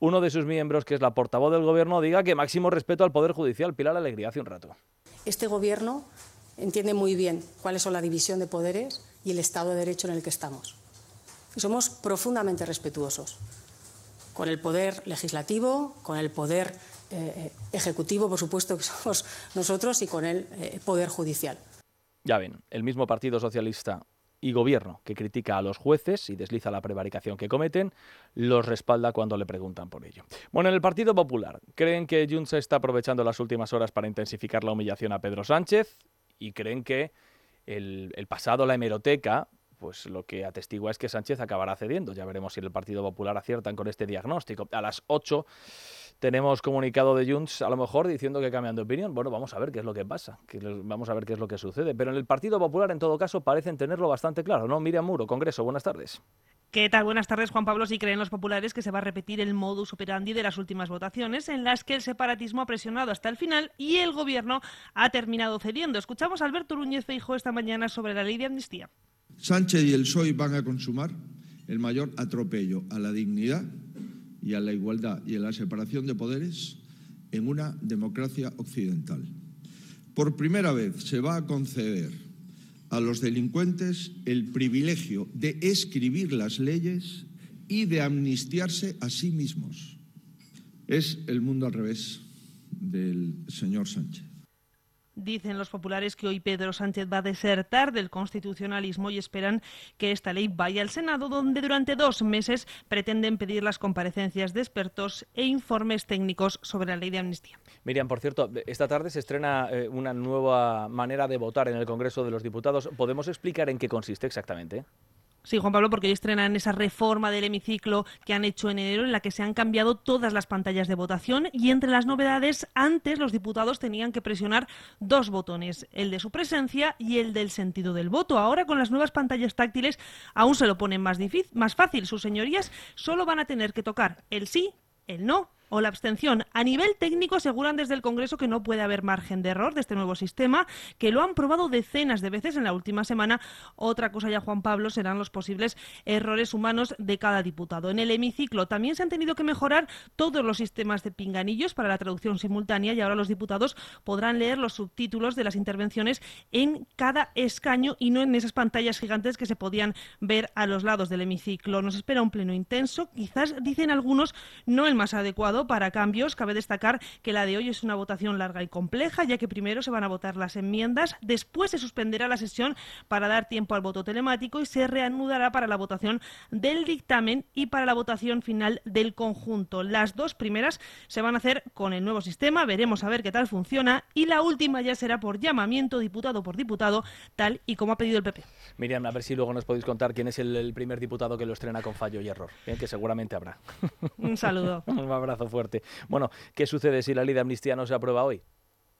uno de sus miembros, que es la portavoz del gobierno, diga que máximo respeto al Poder Judicial. Pilar Alegría hace un rato. Este gobierno entiende muy bien cuáles son la división de poderes y el Estado de Derecho en el que estamos somos profundamente respetuosos con el poder legislativo, con el poder eh, ejecutivo, por supuesto que somos nosotros, y con el eh, poder judicial. Ya ven, el mismo Partido Socialista y Gobierno que critica a los jueces y desliza la prevaricación que cometen, los respalda cuando le preguntan por ello. Bueno, en el Partido Popular, creen que Junts está aprovechando las últimas horas para intensificar la humillación a Pedro Sánchez y creen que el, el pasado, la hemeroteca, pues lo que atestigua es que Sánchez acabará cediendo. Ya veremos si el Partido Popular aciertan con este diagnóstico. A las 8 tenemos comunicado de Junts, a lo mejor diciendo que cambian de opinión. Bueno, vamos a ver qué es lo que pasa, vamos a ver qué es lo que sucede. Pero en el Partido Popular, en todo caso, parecen tenerlo bastante claro, ¿no? Miriam Muro, Congreso, buenas tardes. ¿Qué tal? Buenas tardes, Juan Pablo. Si creen los populares que se va a repetir el modus operandi de las últimas votaciones, en las que el separatismo ha presionado hasta el final y el gobierno ha terminado cediendo. Escuchamos a Alberto Núñez Feijóo esta mañana sobre la ley de amnistía. Sánchez y el PSOE van a consumar el mayor atropello a la dignidad y a la igualdad y a la separación de poderes en una democracia occidental. Por primera vez se va a conceder a los delincuentes el privilegio de escribir las leyes y de amnistiarse a sí mismos. Es el mundo al revés del señor Sánchez. Dicen los populares que hoy Pedro Sánchez va a desertar del constitucionalismo y esperan que esta ley vaya al Senado, donde durante dos meses pretenden pedir las comparecencias de expertos e informes técnicos sobre la ley de amnistía. Miriam, por cierto, esta tarde se estrena eh, una nueva manera de votar en el Congreso de los Diputados. ¿Podemos explicar en qué consiste exactamente? Sí, Juan Pablo, porque hoy estrenan esa reforma del hemiciclo que han hecho en enero en la que se han cambiado todas las pantallas de votación y entre las novedades, antes los diputados tenían que presionar dos botones, el de su presencia y el del sentido del voto. Ahora con las nuevas pantallas táctiles aún se lo ponen más, difícil, más fácil. Sus señorías solo van a tener que tocar el sí, el no o la abstención. A nivel técnico aseguran desde el Congreso que no puede haber margen de error de este nuevo sistema, que lo han probado decenas de veces en la última semana. Otra cosa ya, Juan Pablo, serán los posibles errores humanos de cada diputado. En el hemiciclo también se han tenido que mejorar todos los sistemas de pinganillos para la traducción simultánea y ahora los diputados podrán leer los subtítulos de las intervenciones en cada escaño y no en esas pantallas gigantes que se podían ver a los lados del hemiciclo. Nos espera un pleno intenso, quizás dicen algunos no el más adecuado para cambios. Cabe destacar que la de hoy es una votación larga y compleja, ya que primero se van a votar las enmiendas, después se suspenderá la sesión para dar tiempo al voto telemático y se reanudará para la votación del dictamen y para la votación final del conjunto. Las dos primeras se van a hacer con el nuevo sistema, veremos a ver qué tal funciona y la última ya será por llamamiento diputado por diputado, tal y como ha pedido el PP. Miriam, a ver si luego nos podéis contar quién es el, el primer diputado que lo estrena con fallo y error, Bien, que seguramente habrá. Un saludo. Un abrazo fuerte. Bueno, ¿qué sucede si la ley de amnistía no se aprueba hoy?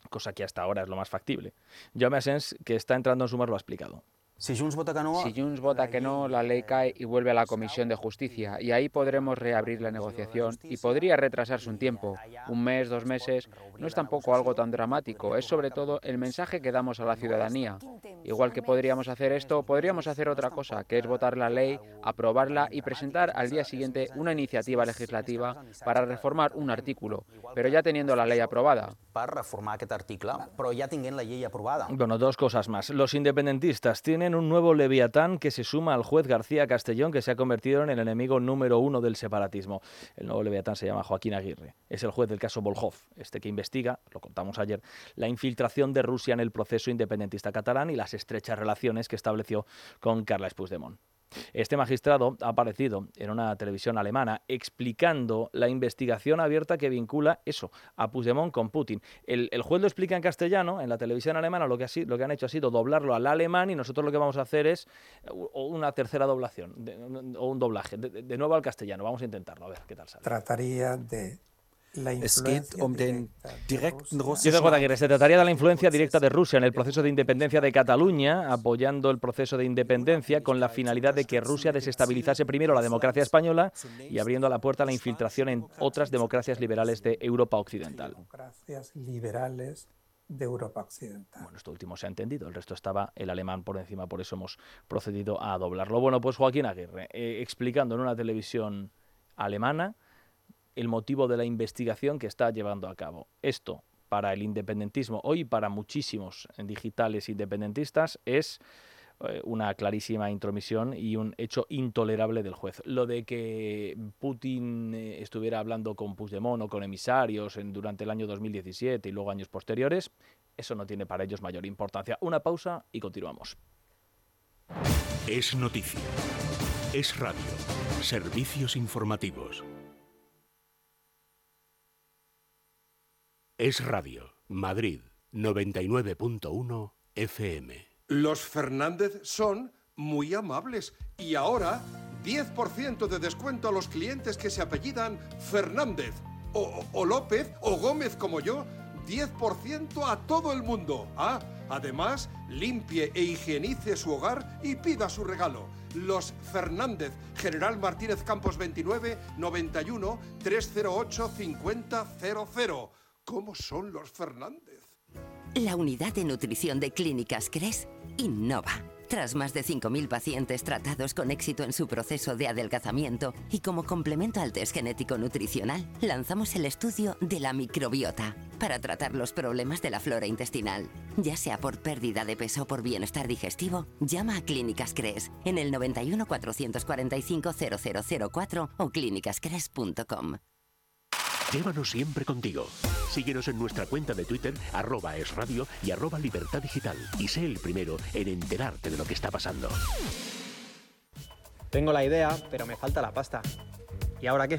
Cosa que hasta ahora es lo más factible. Jaume Asens, que está entrando en sumar, lo ha explicado. Si Junts, vota que no, si Junts vota que no, la ley cae y vuelve a la Comisión de Justicia y ahí podremos reabrir la negociación y podría retrasarse un tiempo, un mes, dos meses. No es tampoco algo tan dramático, es sobre todo el mensaje que damos a la ciudadanía. Igual que podríamos hacer esto, podríamos hacer otra cosa, que es votar la ley, aprobarla y presentar al día siguiente una iniciativa legislativa para reformar un artículo, pero ya teniendo la ley aprobada. Para reformar article, però ja tinguent la llei aprovada. Bueno, dos cosas más. Los independentistas tienen un nuevo leviatán que se suma al juez García Castellón, que se ha convertido en el enemigo número uno del separatismo. El nuevo leviatán se llama Joaquín Aguirre. Es el juez del caso Volhov, este que investiga, lo contamos ayer, la infiltración de Rusia en el proceso independentista catalán y las estrechas relaciones que estableció con Carles Puigdemont. Este magistrado ha aparecido en una televisión alemana explicando la investigación abierta que vincula eso, a Puigdemont con Putin. El, el juez lo explica en castellano, en la televisión alemana lo que, ha, lo que han hecho ha sido doblarlo al alemán y nosotros lo que vamos a hacer es una tercera doblación o un doblaje, de nuevo al castellano. Vamos a intentarlo, a ver qué tal sale. Trataría de Es geht um den direkten Dice Guadaguirre, se trataría de la influencia directa de Rusia en el proceso de independencia de Cataluña, apoyando el proceso de independencia con la finalidad de que Rusia desestabilizase primero la democracia española y abriendo la puerta a la infiltración en otras democracias liberales de Europa Occidental. Democracias liberales de Europa Occidental. Bueno, esto último se ha entendido, el resto estaba el alemán por encima, por eso hemos procedido a doblarlo. Bueno, pues Joaquín Aguirre, eh, explicando en una televisión alemana el motivo de la investigación que está llevando a cabo. Esto, para el independentismo, hoy para muchísimos digitales independentistas, es eh, una clarísima intromisión y un hecho intolerable del juez. Lo de que Putin eh, estuviera hablando con Puigdemont o con emisarios durante el año 2017 y luego años posteriores, eso no tiene para ellos mayor importancia. Una pausa y continuamos. Es noticia. Es radio. Servicios informativos. Es Radio, Madrid, 99.1 FM. Los Fernández son muy amables y ahora 10% de descuento a los clientes que se apellidan Fernández o, López o Gómez como yo. 10% a todo el mundo. Ah, además, limpie e higienice su hogar y pida su regalo. Los Fernández, General Martínez Campos 29 91 308 5000. ¿Cómo son los Fernández? La unidad de nutrición de Clínicas Cres innova. Tras más de 5.000 pacientes tratados con éxito en su proceso de adelgazamiento y como complemento al test genético nutricional, lanzamos el estudio de la microbiota para tratar los problemas de la flora intestinal. Ya sea por pérdida de peso o por bienestar digestivo, llama a Clínicas Cres en el 91 445 0004 o clínicascres.com. Llévanos siempre contigo. Síguenos en nuestra cuenta de Twitter, arroba esradio y arroba libertad digital. Y sé el primero en enterarte de lo que está pasando. Tengo la idea, pero me falta la pasta. ¿Y ahora qué?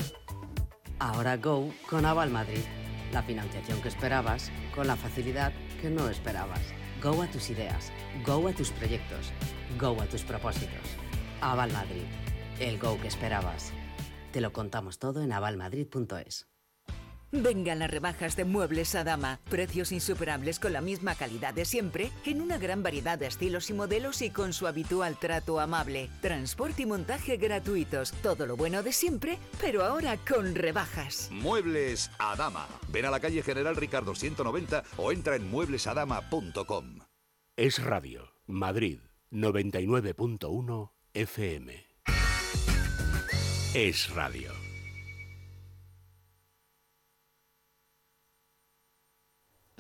Ahora Go con Aval Madrid. La financiación que esperabas con la facilidad que no esperabas. Go a tus ideas. Go a tus proyectos. Go a tus propósitos. Aval Madrid. El Go que esperabas. Te lo contamos todo en avalmadrid.es. Vengan las rebajas de Muebles Adama. Precios insuperables con la misma calidad de siempre, en una gran variedad de estilos y modelos y con su habitual trato amable. Transporte y montaje gratuitos. Todo lo bueno de siempre, pero ahora con rebajas. Muebles Adama. Ven a la calle General Ricardo 190 o entra en mueblesadama.com. Es Radio, Madrid, 99.1 FM. Es Radio.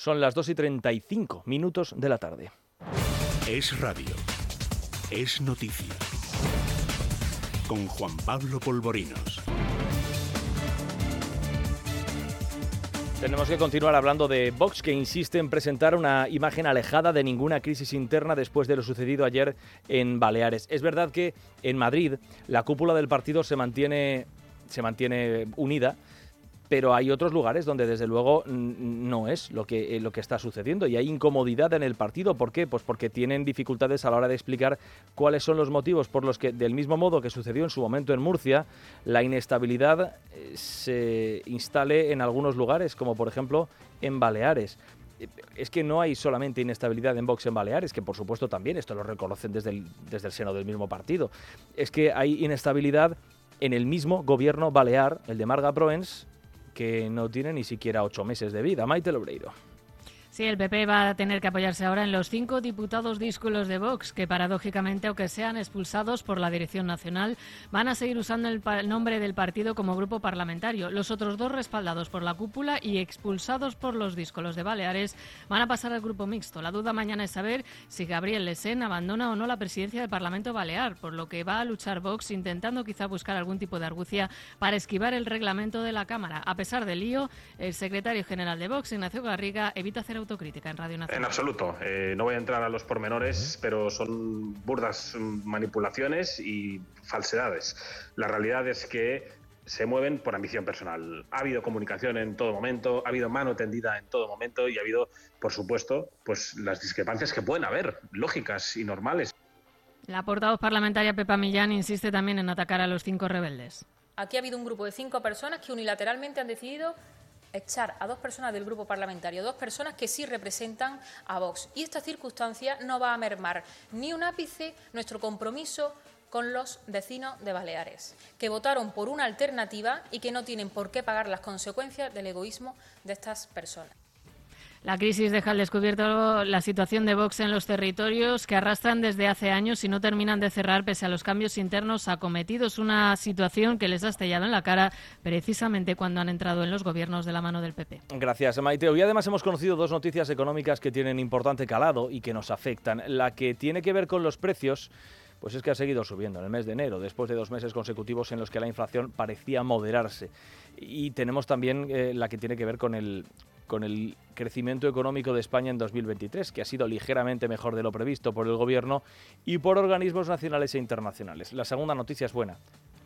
Son las 2 y 35 minutos de la tarde. Es Radio. Es noticia. Con Juan Pablo Polvorinos. Tenemos que continuar hablando de Vox, que insiste en presentar una imagen alejada de ninguna crisis interna después de lo sucedido ayer en Baleares. Es verdad que en Madrid la cúpula del partido se mantiene, se mantiene unida, pero hay otros lugares donde desde luego no es lo que, eh, lo que está sucediendo y hay incomodidad en el partido. ¿Por qué? Pues porque tienen dificultades a la hora de explicar cuáles son los motivos por los que, del mismo modo que sucedió en su momento en Murcia, la inestabilidad eh, se instale en algunos lugares, como por ejemplo en Baleares eh, es que no hay solamente inestabilidad en Vox en Baleares, que por supuesto también, esto lo reconocen desde el, desde el seno del mismo partido, es que hay inestabilidad en el mismo gobierno balear, el de Marga Proens, que no tiene ni siquiera ocho meses de vida. Maite Lobreiro. Sí, el PP va a tener que apoyarse ahora en los cinco diputados díscolos de Vox, que paradójicamente, aunque sean expulsados por la Dirección Nacional, van a seguir usando el, nombre del partido como grupo parlamentario. Los otros dos, respaldados por la cúpula y expulsados por los díscolos de Baleares, van a pasar al grupo mixto. La duda mañana es saber si Gabriel Lesén abandona o no la presidencia del Parlamento Balear, por lo que va a luchar Vox intentando quizá buscar algún tipo de argucia para esquivar el reglamento de la Cámara. A pesar del lío, el secretario general de Vox, Ignacio Garriga, evita hacer autocrítica en Radio Nacional? En absoluto. Eh, no voy a entrar a los pormenores, pero son burdas manipulaciones y falsedades. La realidad es que se mueven por ambición personal. Ha habido comunicación en todo momento, ha habido mano tendida en todo momento y ha habido, por supuesto, pues las discrepancias que pueden haber, lógicas y normales. La portavoz parlamentaria Pepa Millán insiste también en atacar a los cinco rebeldes. Aquí ha habido un grupo de cinco personas que unilateralmente han decidido echar a dos personas del grupo parlamentario, dos personas que sí representan a Vox. Y esta circunstancia no va a mermar ni un ápice nuestro compromiso con los vecinos de Baleares, que votaron por una alternativa y que no tienen por qué pagar las consecuencias del egoísmo de estas personas. La crisis deja al descubierto la situación de Vox en los territorios que arrastran desde hace años y no terminan de cerrar pese a los cambios internos acometidos. Una situación que les ha estallado en la cara precisamente cuando han entrado en los gobiernos de la mano del PP. Gracias, Maite. Hoy además hemos conocido dos noticias económicas que tienen importante calado y que nos afectan. La que tiene que ver con los precios pues es que ha seguido subiendo en el mes de enero, después de dos meses consecutivos en los que la inflación parecía moderarse. Y tenemos también eh, la que tiene que ver con el, con el crecimiento económico de España en 2023, que ha sido ligeramente mejor de lo previsto por el Gobierno y por organismos nacionales e internacionales. La segunda noticia es buena.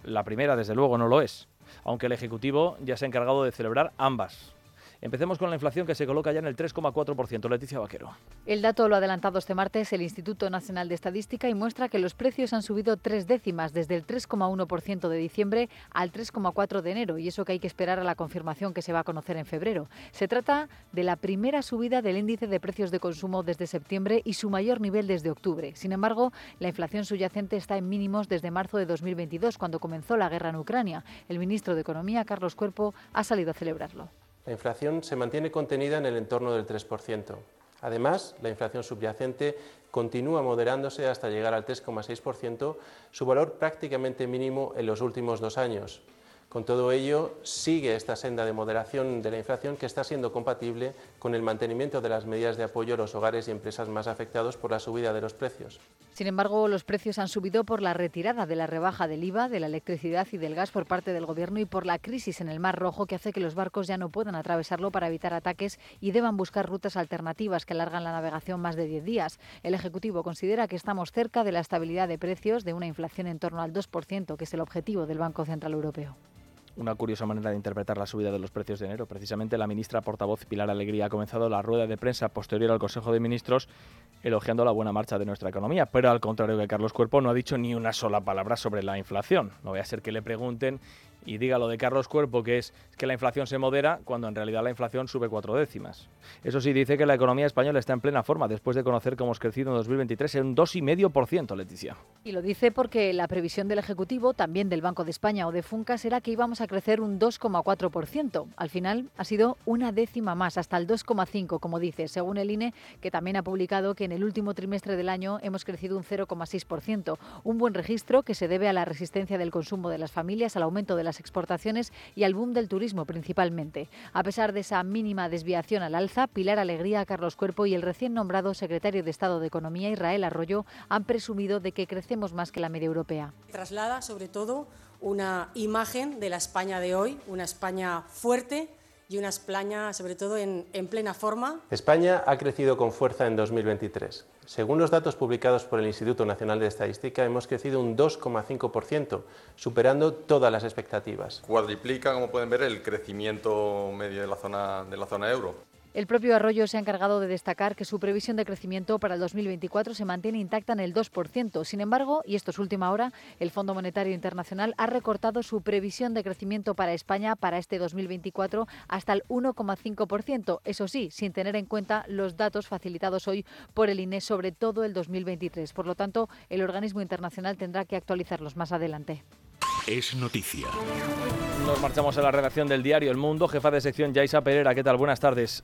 La primera, desde luego, no lo es, aunque el Ejecutivo ya se ha encargado de celebrar ambas. Empecemos con la inflación que se coloca ya en el 3,4%. Leticia Vaquero. El dato lo ha adelantado este martes el Instituto Nacional de Estadística y muestra que los precios han subido tres décimas desde el 3,1% de diciembre al 3,4% de enero y eso que hay que esperar a la confirmación que se va a conocer en febrero. Se trata de la primera subida del índice de precios de consumo desde septiembre y su mayor nivel desde octubre. Sin embargo, la inflación subyacente está en mínimos desde marzo de 2022, cuando comenzó la guerra en Ucrania. El ministro de Economía, Carlos Cuerpo, ha salido a celebrarlo. La inflación se mantiene contenida en el entorno del 3%. Además, la inflación subyacente continúa moderándose hasta llegar al 3,6%, su valor prácticamente mínimo en los últimos dos años. Con todo ello, sigue esta senda de moderación de la inflación que está siendo compatible con el mantenimiento de las medidas de apoyo a los hogares y empresas más afectados por la subida de los precios. Sin embargo, los precios han subido por la retirada de la rebaja del IVA, de la electricidad y del gas por parte del Gobierno y por la crisis en el Mar Rojo que hace que los barcos ya no puedan atravesarlo para evitar ataques y deban buscar rutas alternativas que alargan la navegación más de 10 días. El Ejecutivo considera que estamos cerca de la estabilidad de precios de una inflación en torno al 2%, que es el objetivo del Banco Central Europeo una curiosa manera de interpretar la subida de los precios de enero. Precisamente la ministra portavoz Pilar Alegría ha comenzado la rueda de prensa posterior al Consejo de Ministros elogiando la buena marcha de nuestra economía, pero al contrario que Carlos Cuerpo no ha dicho ni una sola palabra sobre la inflación. No voy a ser que le pregunten y diga lo de Carlos Cuerpo, que es que la inflación se modera, cuando en realidad la inflación sube cuatro décimas. Eso sí, dice que la economía española está en plena forma, después de conocer cómo hemos crecido en 2023 en un 2,5%, Leticia. Y lo dice porque la previsión del Ejecutivo, también del Banco de España o de Funcas, era que íbamos a crecer un 2,4%. Al final ha sido una décima más, hasta el 2,5%, como dice, según el INE, que también ha publicado que en el último trimestre del año hemos crecido un 0,6%. Un buen registro que se debe a la resistencia del consumo de las familias, al aumento de las exportaciones y al boom del turismo principalmente. A pesar de esa mínima desviación al alza, Pilar Alegría, Carlos Cuerpo y el recién nombrado secretario de Estado de Economía, Israel Arroyo, han presumido de que crecemos más que la media europea. Traslada sobre todo una imagen de la España de hoy, una España fuerte, y una España, sobre todo, en, en, plena forma. España ha crecido con fuerza en 2023. Según los datos publicados por el Instituto Nacional de Estadística, hemos crecido un 2,5%, superando todas las expectativas. Cuadriplica, como pueden ver, el crecimiento medio de la zona, de la zona euro. El propio Arroyo se ha encargado de destacar que su previsión de crecimiento para el 2024 se mantiene intacta en el 2%. Sin embargo, y esto es última hora, el Fondo Monetario Internacional ha recortado su previsión de crecimiento para España para este 2024 hasta el 1,5%. Eso sí, sin tener en cuenta los datos facilitados hoy por el INE sobre todo el 2023. Por lo tanto, el organismo internacional tendrá que actualizarlos más adelante. Es noticia. Nos marchamos a la redacción del diario El Mundo. Jefa de sección Yaisa Pereira, ¿qué tal? Buenas tardes.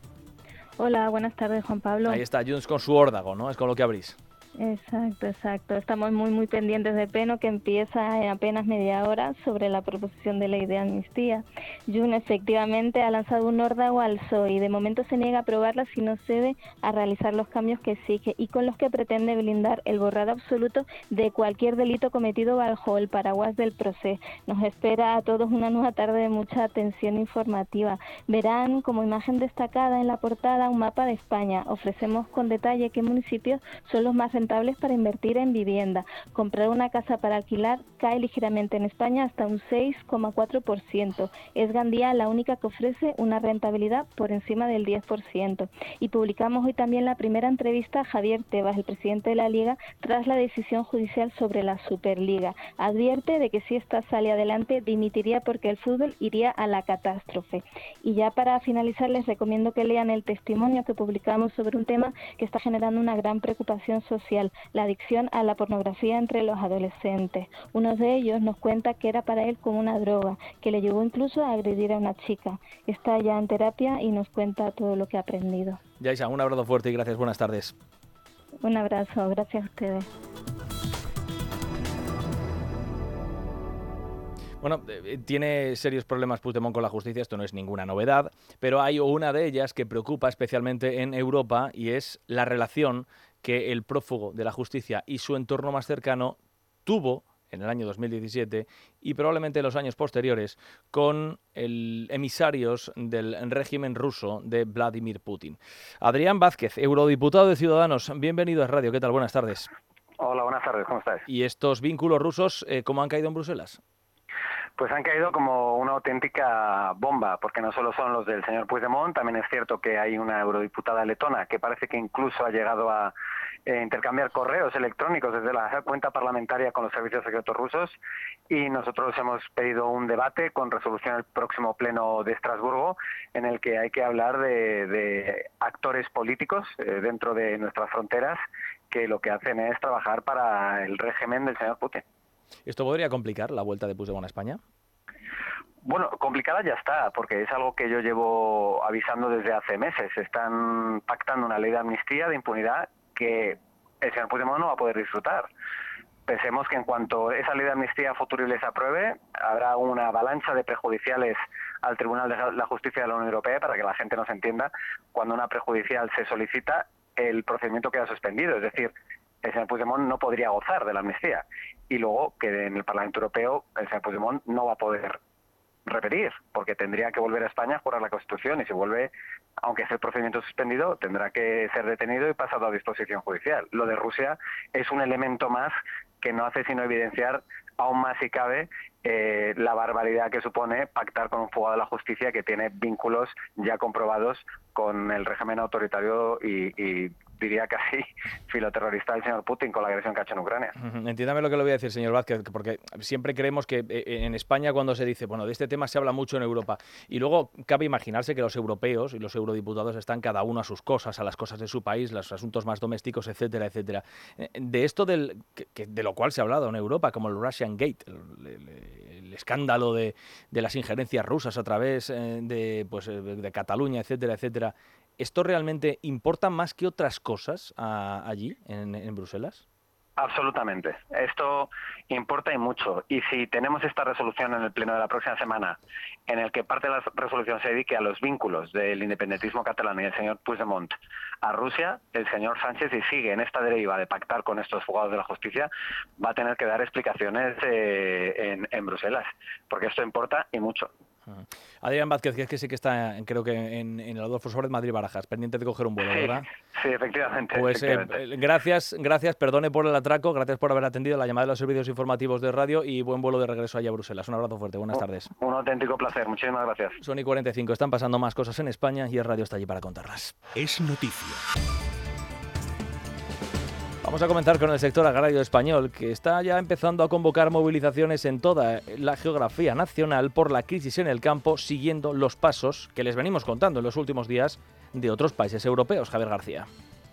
Hola, buenas tardes, Juan Pablo. Ahí está Junts con su órdago, ¿no? Es con lo que abrís. Exacto, exacto. Estamos muy, muy pendientes de Peno, que empieza en apenas media hora sobre la proposición de ley de amnistía. Jun efectivamente ha lanzado un órdago al PSOE y de momento se niega a aprobarla si no cede a realizar los cambios que exige y con los que pretende blindar el borrado absoluto de cualquier delito cometido bajo el paraguas del proceso. Nos espera a todos una nueva tarde de mucha atención informativa. Verán como imagen destacada en la portada un mapa de España. Ofrecemos con detalle qué municipios son los más para invertir en vivienda. Comprar una casa para alquilar cae ligeramente en España hasta un 6,4%. Es Gandía la única que ofrece una rentabilidad por encima del 10%. Y publicamos hoy también la primera entrevista a Javier Tebas, el presidente de la Liga, tras la decisión judicial sobre la Superliga. Advierte de que si esta sale adelante dimitiría porque el fútbol iría a la catástrofe. Y ya para finalizar les recomiendo que lean el testimonio que publicamos sobre un tema que está generando una gran preocupación social la adicción a la pornografía entre los adolescentes. Uno de ellos nos cuenta que era para él como una droga, que le llevó incluso a agredir a una chica. Está ya en terapia y nos cuenta todo lo que ha aprendido. Yaisa, un abrazo fuerte y gracias. Buenas tardes. Un abrazo, gracias a ustedes. Bueno, eh, eh, tiene serios problemas Puigdemont con la justicia, esto no es ninguna novedad, pero hay una de ellas que preocupa especialmente en Europa y es la relación que el prófugo de la justicia y su entorno más cercano tuvo en el año 2017 y probablemente en los años posteriores con el emisarios del régimen ruso de Vladimir Putin. Adrián Vázquez, eurodiputado de Ciudadanos, bienvenido a Radio. ¿Qué tal? Buenas tardes. Hola, buenas tardes. ¿Cómo estás? ¿Y estos vínculos rusos eh, cómo han caído en Bruselas? Pues han caído como una auténtica bomba, porque no solo son los del señor Puigdemont, también es cierto que hay una eurodiputada letona que parece que incluso ha llegado a eh, intercambiar correos electrónicos desde la cuenta parlamentaria con los servicios secretos rusos y nosotros hemos pedido un debate con resolución el próximo pleno de Estrasburgo en el que hay que hablar de, actores políticos eh, dentro de nuestras fronteras que lo que hacen es trabajar para el régimen del señor Putin. ¿Esto podría complicar la vuelta de Puigdemont a España? Bueno, complicada ya está, porque es algo que yo llevo avisando desde hace meses. Están pactando una ley de amnistía, de impunidad, que el señor Puigdemont no va a poder disfrutar. pensemos que en cuanto esa ley de amnistía futurible se apruebe, habrá una avalancha de prejudiciales al Tribunal de la Justicia de la Unión Europea para que la gente nos entienda. Cuando una prejudicial se solicita, el procedimiento queda suspendido, es decir, el señor Puigdemont no podría gozar de la amnistía. Y luego que en el Parlamento Europeo el señor Puigdemont no va a poder repetir, porque tendría que volver a España a jurar la Constitución y si vuelve, aunque esté el procedimiento suspendido, tendrá que ser detenido y pasado a disposición judicial. Lo de Rusia es un elemento más que no hace sino evidenciar aún más si cabe eh, la barbaridad que supone pactar con un fugado de la justicia que tiene vínculos ya comprobados con el régimen autoritario y diría casi filoterrorista del señor Putin con la agresión que ha hecho en Ucrania. Entiéndame lo que le voy a decir, señor Vázquez, porque siempre creemos que eh, en España cuando se dice, bueno, de este tema se habla mucho en Europa, y luego cabe imaginarse que los europeos y los eurodiputados están cada uno a sus cosas, a las cosas de su país, los asuntos más domésticos, etcétera, etcétera. Eh, de esto del, que, de lo cual se ha hablado en Europa, como el Russian Gate, el, escándalo de, de, las injerencias rusas a través eh, de, pues, de Cataluña, etcétera, etcétera, ¿Esto realmente importa más que otras cosas allí, en, Bruselas? Absolutamente. Esto importa y mucho. Y si tenemos esta resolución en el pleno de la próxima semana, en el que parte de la resolución se dedique a los vínculos del independentismo catalán y el señor Puigdemont a Rusia, el señor Sánchez, si sigue en esta deriva de pactar con estos fugados de la justicia, va a tener que dar explicaciones eh, en Bruselas, porque esto importa y mucho. Adrián Vázquez, que es que sí que está, creo que en, el Adolfo Suárez Madrid-Barajas, pendiente de coger un vuelo, ¿verdad? Sí, efectivamente. Pues eh, gracias, gracias, perdone por el atraco, gracias por haber atendido la llamada de los servicios informativos de radio y buen vuelo de regreso allá a Bruselas. Un abrazo fuerte, buenas tardes. Un auténtico placer, muchísimas gracias. Son y 45, están pasando más cosas en España y el radio está allí para contarlas. Es noticia. Vamos a comenzar con el sector agrario español, que está ya empezando a convocar movilizaciones en toda la geografía nacional por la crisis en el campo, siguiendo los pasos que les venimos contando en los últimos días de otros países europeos. Javier García.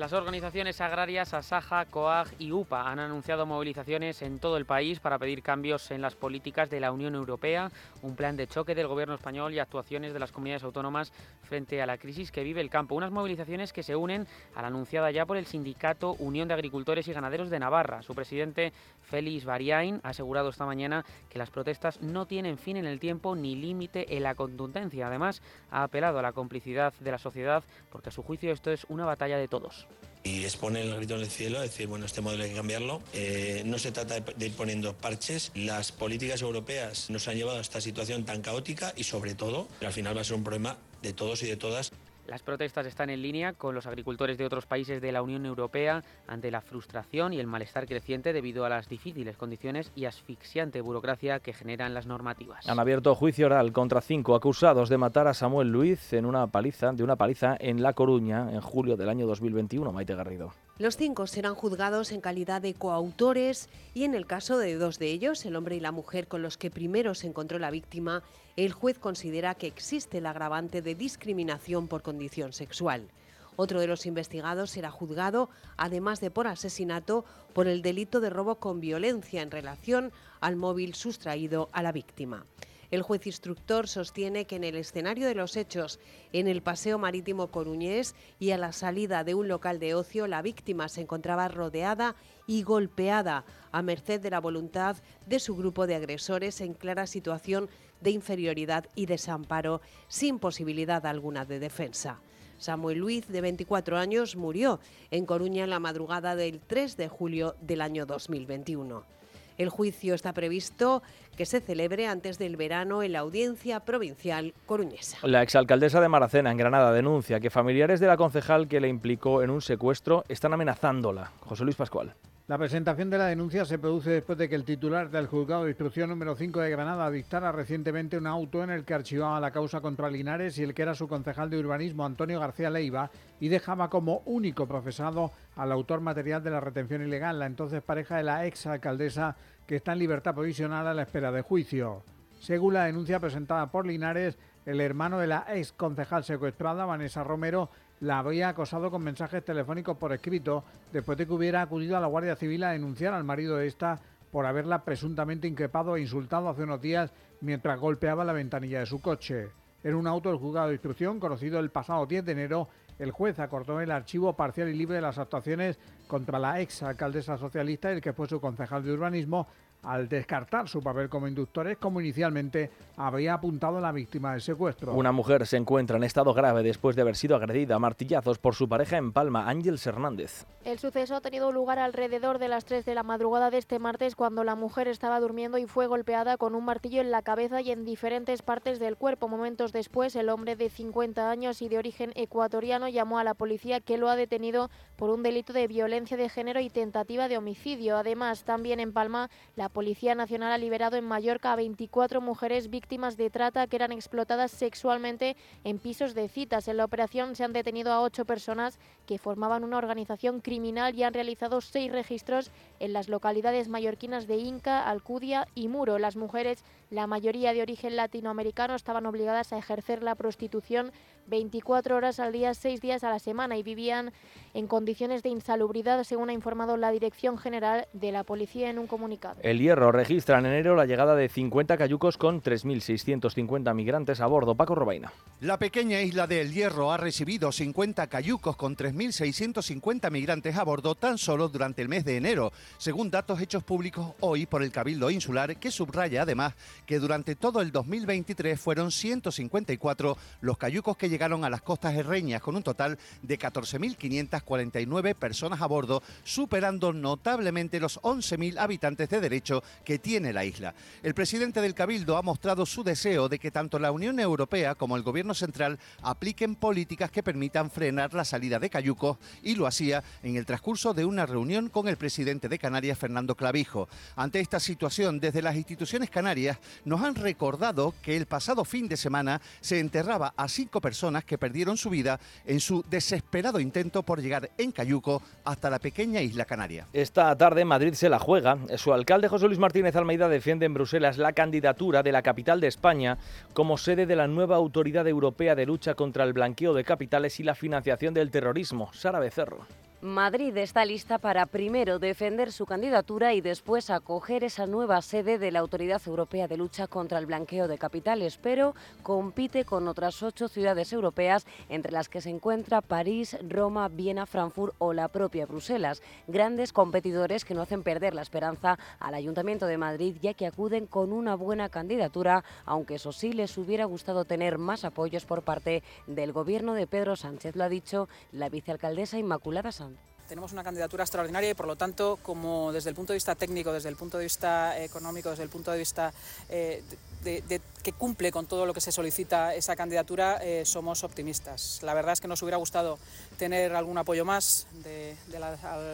Las organizaciones agrarias Asaja, COAG y UPA han anunciado movilizaciones en todo el país para pedir cambios en las políticas de la Unión Europea, un plan de choque del gobierno español y actuaciones de las comunidades autónomas frente a la crisis que vive el campo. Unas movilizaciones que se unen a la anunciada ya por el sindicato Unión de Agricultores y Ganaderos de Navarra. Su presidente Félix Bariain ha asegurado esta mañana que las protestas no tienen fin en el tiempo ni límite en la contundencia. Además, ha apelado a la complicidad de la sociedad porque a su juicio esto es una batalla de todos. Y es el grito en el cielo, decir, bueno, este modelo hay que cambiarlo. Eh, no se trata de ir poniendo parches. Las políticas europeas nos han llevado a esta situación tan caótica y sobre todo, al final va a ser un problema de todos y de todas. Las protestas están en línea con los agricultores de otros países de la Unión Europea ante la frustración y el malestar creciente debido a las difíciles condiciones y asfixiante burocracia que generan las normativas. Han abierto juicio oral contra cinco acusados de matar a Samuel Luiz en de una paliza en La Coruña en julio del año 2021. Maite Garrido. Los cinco serán juzgados en calidad de coautores y en el caso de dos de ellos, el hombre y la mujer con los que primero se encontró la víctima, el juez considera que existe el agravante de discriminación por condición sexual. Otro de los investigados será juzgado, además de por asesinato, por el delito de robo con violencia en relación al móvil sustraído a la víctima. El juez instructor sostiene que en el escenario de los hechos, en el paseo marítimo coruñés y a la salida de un local de ocio, la víctima se encontraba rodeada y golpeada a merced de la voluntad de su grupo de agresores en clara situación de inferioridad y desamparo, sin posibilidad alguna de defensa. Samuel Luiz, de 24 años, murió en Coruña en la madrugada del 3 de julio del año 2021. El juicio está previsto que se celebre antes del verano en la audiencia provincial coruñesa. La exalcaldesa de Maracena, en Granada, denuncia que familiares de la concejal que le implicó en un secuestro están amenazándola. José Luis Pascual. La presentación de la denuncia se produce después de que el titular del juzgado de instrucción número 5 de Granada dictara recientemente un auto en el que archivaba la causa contra Linares y el que era su concejal de urbanismo, Antonio García Leiva, y dejaba como único procesado al autor material de la retención ilegal, la entonces pareja de la ex alcaldesa que está en libertad provisional a la espera de juicio. Según la denuncia presentada por Linares, el hermano de la ex concejal secuestrada, Vanessa Romero, la había acosado con mensajes telefónicos por escrito después de que hubiera acudido a la Guardia Civil a denunciar al marido de esta por haberla presuntamente increpado e insultado hace unos días mientras golpeaba la ventanilla de su coche. En un auto del juzgado de instrucción, conocido el pasado 10 de enero, El juez acordó el archivo parcial y libre de las actuaciones contra la ex alcaldesa socialista y el que fue su concejal de urbanismo al descartar su papel como inductores, como inicialmente había apuntado la víctima del secuestro. Una mujer se encuentra en estado grave después de haber sido agredida a martillazos por su pareja en Palma, Ángels Hernández. El suceso ha tenido lugar alrededor de las 3 de la madrugada de este martes cuando la mujer estaba durmiendo y fue golpeada con un martillo en la cabeza y en diferentes partes del cuerpo. Momentos después, el hombre de 50 años y de origen ecuatoriano llamó a la policía que lo ha detenido por un delito de violencia de género y tentativa de homicidio. Además, también en Palma, la Policía Nacional ha liberado en Mallorca a 24 mujeres víctimas de trata que eran explotadas sexualmente en pisos de citas. En la operación se han detenido a ocho personas que formaban una organización criminal y han realizado seis registros en las localidades mallorquinas de Inca, Alcudia y Muro. Las mujeres, la mayoría de origen latinoamericano, estaban obligadas a ejercer la prostitución 24 horas al día, 6 días a la semana y vivían en condiciones de insalubridad, según ha informado la Dirección General de la Policía en un comunicado. El Hierro registra en enero la llegada de 50 cayucos con 3.650 migrantes a bordo. Paco Robaina. La pequeña isla de El Hierro ha recibido 50 cayucos con 3.650 migrantes a bordo tan solo durante el mes de enero, según datos hechos públicos hoy por el Cabildo Insular, que subraya además que durante todo el 2023 fueron 154 los cayucos que llegaron a las costas herreñas con un total de 14.549 personas a bordo, superando notablemente los 11.000 habitantes de derecho que tiene la isla. El presidente del Cabildo ha mostrado su deseo de que tanto la Unión Europea como el Gobierno central apliquen políticas que permitan frenar la salida de cayucos y lo hacía en el transcurso de una reunión con el presidente de Canarias, Fernando Clavijo. Ante esta situación, desde las instituciones canarias nos han recordado que el pasado fin de semana se enterraba a cinco personas que perdieron su vida en su desesperado intento por llegar en cayuco hasta la pequeña isla canaria. Esta tarde Madrid se la juega. Su alcalde José Luis Martínez Almeida defiende en Bruselas la candidatura de la capital de España como sede de la nueva Autoridad Europea de Lucha contra el Blanqueo de Capitales y la Financiación del Terrorismo. Sara Becerro. Madrid está lista para primero defender su candidatura y después acoger esa nueva sede de la Autoridad Europea de Lucha contra el Blanqueo de Capitales, pero compite con otras ocho ciudades europeas, entre las que se encuentra París, Roma, Viena, Frankfurt o la propia Bruselas. Grandes competidores que no hacen perder la esperanza al Ayuntamiento de Madrid, ya que acuden con una buena candidatura, aunque eso sí les hubiera gustado tener más apoyos por parte del gobierno de Pedro Sánchez, lo ha dicho la vicealcaldesa Inmaculada Sánchez. Tenemos una candidatura extraordinaria y por lo tanto, como desde el punto de vista técnico, desde el punto de vista económico, desde el punto de vista eh, de, de, que cumple con todo lo que se solicita esa candidatura, eh, somos optimistas. La verdad es que nos hubiera gustado tener algún apoyo más de, la,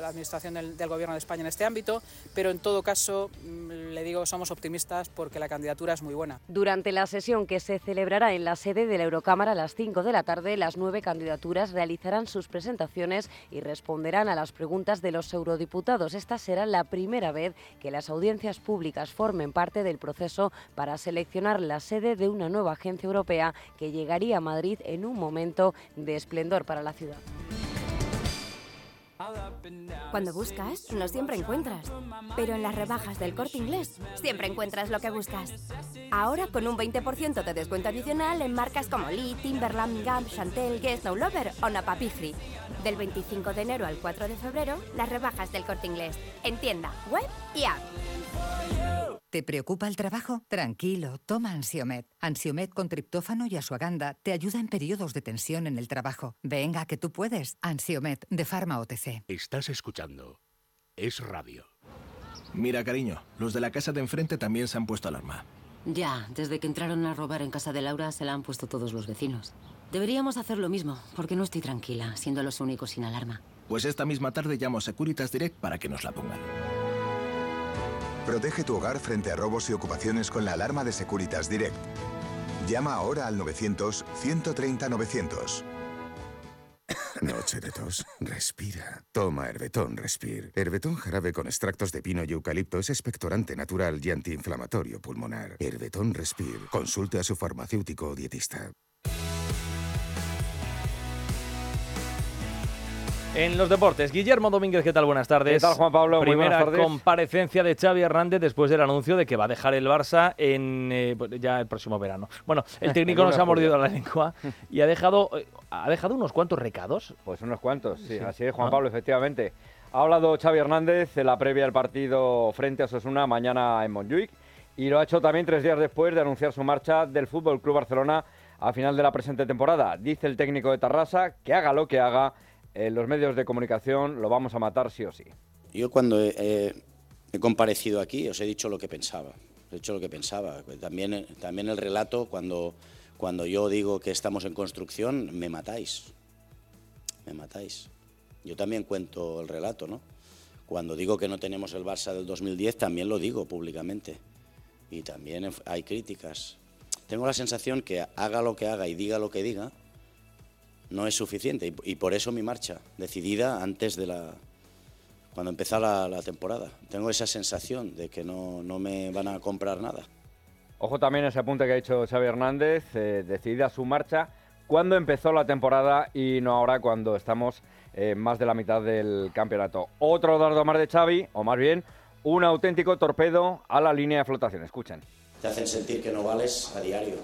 Administración del, Gobierno de España en este ámbito, pero en todo caso mm, le digo somos optimistas porque la candidatura es muy buena. Durante la sesión que se celebrará en la sede de la Eurocámara a las 5 de la tarde, las nueve candidaturas realizarán sus presentaciones y responderán a las preguntas de los eurodiputados. Esta será la primera vez que las audiencias públicas formen parte del proceso para seleccionar sede de una nueva agencia europea que llegaría a Madrid en un momento de esplendor para la ciudad. Cuando buscas, no siempre encuentras. Pero en las rebajas del corte inglés, siempre encuentras lo que buscas. Ahora con un 20% de descuento adicional en marcas como Lee, Timberland, Gap, Chantel, Guess, No Lover o Napa Pifri. Del 25 de enero al 4 de febrero, las rebajas del corte inglés. En tienda, web y app. ¿Te preocupa el trabajo? Tranquilo, toma Ansiomet. Ansiomet con triptófano y asuaganda te ayuda en periodos de tensión en el trabajo. Venga, que tú puedes. Ansiomet de Pharma OTC. Estás escuchando. Es radio. Mira, cariño, los de la casa de enfrente también se han puesto alarma. Ya, desde que entraron a robar en casa de Laura se la han puesto todos los vecinos. Deberíamos hacer lo mismo, porque no estoy tranquila, siendo los únicos sin alarma. Pues esta misma tarde llamo a Securitas Direct para que nos la pongan. Protege tu hogar frente a robos y ocupaciones con la alarma de Securitas Direct. Llama ahora al 900-130-900. Noche de tos. Respira. Toma Herbetón Respir. Herbetón jarabe con extractos de pino y eucalipto es expectorante natural y antiinflamatorio pulmonar. Herbetón Respir. Consulte a su farmacéutico o dietista. En los deportes, Guillermo Domínguez, ¿qué tal? Buenas tardes. ¿Qué tal, Juan Pablo? Muy Primera buenas tardes. comparecencia de Xavi Hernández después del anuncio de que va a dejar el Barça en eh, ya el próximo verano. Bueno, el técnico nos ha mordido la lengua y ha dejado, eh, ha dejado unos cuantos recados. Pues unos cuantos, sí, Sí. así es, Juan Ah. Pablo, efectivamente. Ha hablado Xavi Hernández en la previa del partido frente a Osasuna mañana en Montjuic y lo ha hecho también tres días después de anunciar su marcha del Fútbol Club Barcelona a final de la presente temporada. Dice el técnico de Tarrasa que haga lo que haga, en los medios de comunicación lo vamos a matar sí o sí. Yo cuando he, he- comparecido aquí os he dicho lo que pensaba. He dicho lo que pensaba. También, también el relato, cuando, cuando yo digo que estamos en construcción, me matáis. Me matáis. Yo también cuento el relato, ¿no? Cuando digo que no tenemos el Barça del 2010, también lo digo públicamente. Y también hay críticas. Tengo la sensación que haga lo que haga y diga lo que diga, no es suficiente. Y, y por eso mi marcha, decidida antes de la, cuando empezó la, la temporada. Tengo esa sensación de que no, no me van a comprar nada. Ojo también ese apunte que ha hecho Xavi Hernández, eh, decidida su marcha cuando empezó la temporada y no ahora cuando estamos en más de la mitad del campeonato. Otro dardo más de Xavi, o más bien, un auténtico torpedo a la línea de flotación. Escuchen. Te hacen sentir que no vales a diario.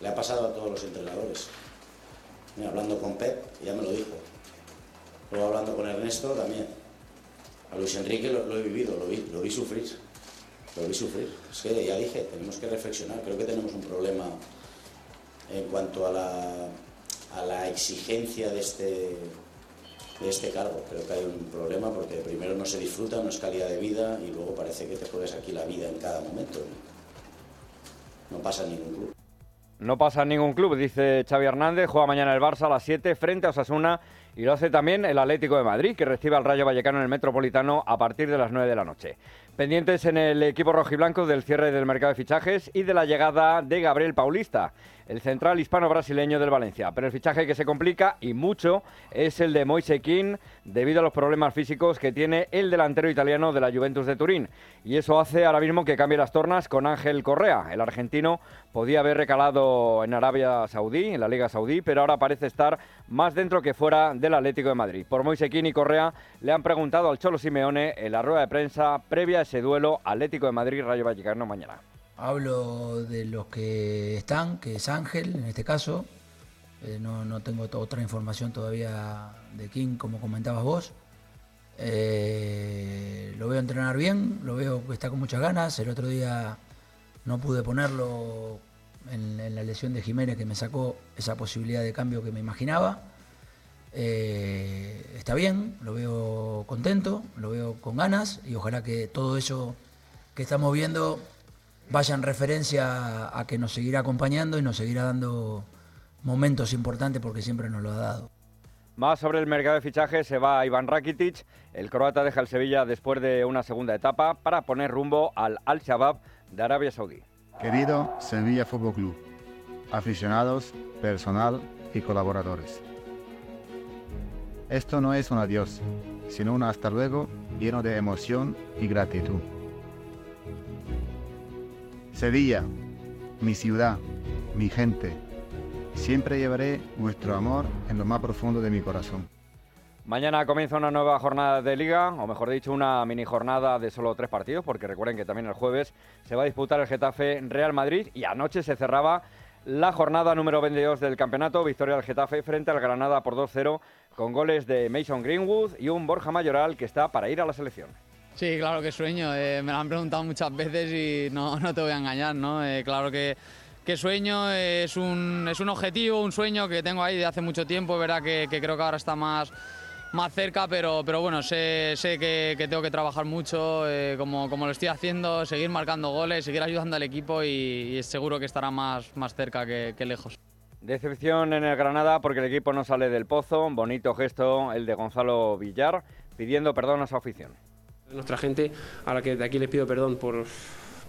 Le ha pasado a todos los entrenadores. Mira, hablando con Pep, ya me lo dijo. Luego hablando con Ernesto también. A Luis Enrique lo, he vivido, lo vi, lo vi sufrir. Lo vi sufrir. Es que ya dije, tenemos que reflexionar. Creo que tenemos un problema en cuanto a la, a la exigencia de este, de este cargo. Creo que hay un problema porque primero no se disfruta, no es calidad de vida y luego parece que te juegas aquí la vida en cada momento. No pasa en ningún club. No pasa en ningún club, dice Xavi Hernández. Juega mañana el Barça a las 7 frente a Osasuna y lo hace también el Atlético de Madrid, que recibe al Rayo Vallecano en el Metropolitano a partir de las 9 de la noche. Pendientes en el equipo rojiblanco del cierre del mercado de fichajes y de la llegada de Gabriel Paulista, el central hispano-brasileño del Valencia. Pero el fichaje que se complica y mucho es el de Moise Kean, debido a los problemas físicos que tiene el delantero italiano de la Juventus de Turín. Y eso hace ahora mismo que cambie las tornas con Ángel Correa. El argentino podía haber recalado en Arabia Saudí, en la Liga Saudí, pero ahora parece estar más dentro que fuera del Atlético de Madrid. Por Moise Kean y Correa le han preguntado al Cholo Simeone en la rueda de prensa previa a ese duelo Atlético de Madrid-Rayo Vallecano mañana. Hablo de los que están, que es Ángel en este caso. Eh, no, no tengo otra información todavía de King, como comentabas vos. Eh, lo veo entrenar bien, lo veo que está con muchas ganas. El otro día no pude ponerlo en, en la lesión de Jiménez que me sacó esa posibilidad de cambio que me imaginaba. Eh, está bien, lo veo contento, lo veo con ganas y ojalá que todo eso que estamos viendo vaya en referencia a que nos seguirá acompañando y nos seguirá dando momentos importantes porque siempre nos lo ha dado. Más sobre el mercado de fichajes se va Iván Rakitic. El croata deja el Sevilla después de una segunda etapa para poner rumbo al Al-Shabaab de Arabia Saudí. Querido Sevilla Fútbol Club, aficionados, personal y colaboradores. Esto no es un adiós, sino un hasta luego lleno de emoción y gratitud. Sevilla, mi ciudad, mi gente, siempre llevaré vuestro amor en lo más profundo de mi corazón. Mañana comienza una nueva jornada de liga, o mejor dicho, una mini jornada de solo tres partidos, porque recuerden que también el jueves se va a disputar el Getafe Real Madrid y anoche se cerraba la jornada número 22 del campeonato, victoria del Getafe frente al Granada por 2-0 con goles de Mason Greenwood y un Borja Mayoral que está para ir a la selección. Sí, claro que sueño. eh, me lo han preguntado muchas veces y no, no te voy a engañar, ¿no? Eh, claro que, que sueño, es, un, es un objetivo, un sueño que tengo ahí de hace mucho tiempo, verá que, creo que ahora está más, más cerca, pero, pero bueno, sé, sé que, que tengo que trabajar mucho, eh, como, como lo estoy haciendo, seguir marcando goles, seguir ayudando al equipo y, y seguro que estará más, más cerca que, que lejos. Decepción en el Granada porque el equipo no sale del pozo. Bonito gesto el de Gonzalo Villar pidiendo perdón a su afición. Nuestra gente, a la que de aquí les pido perdón por,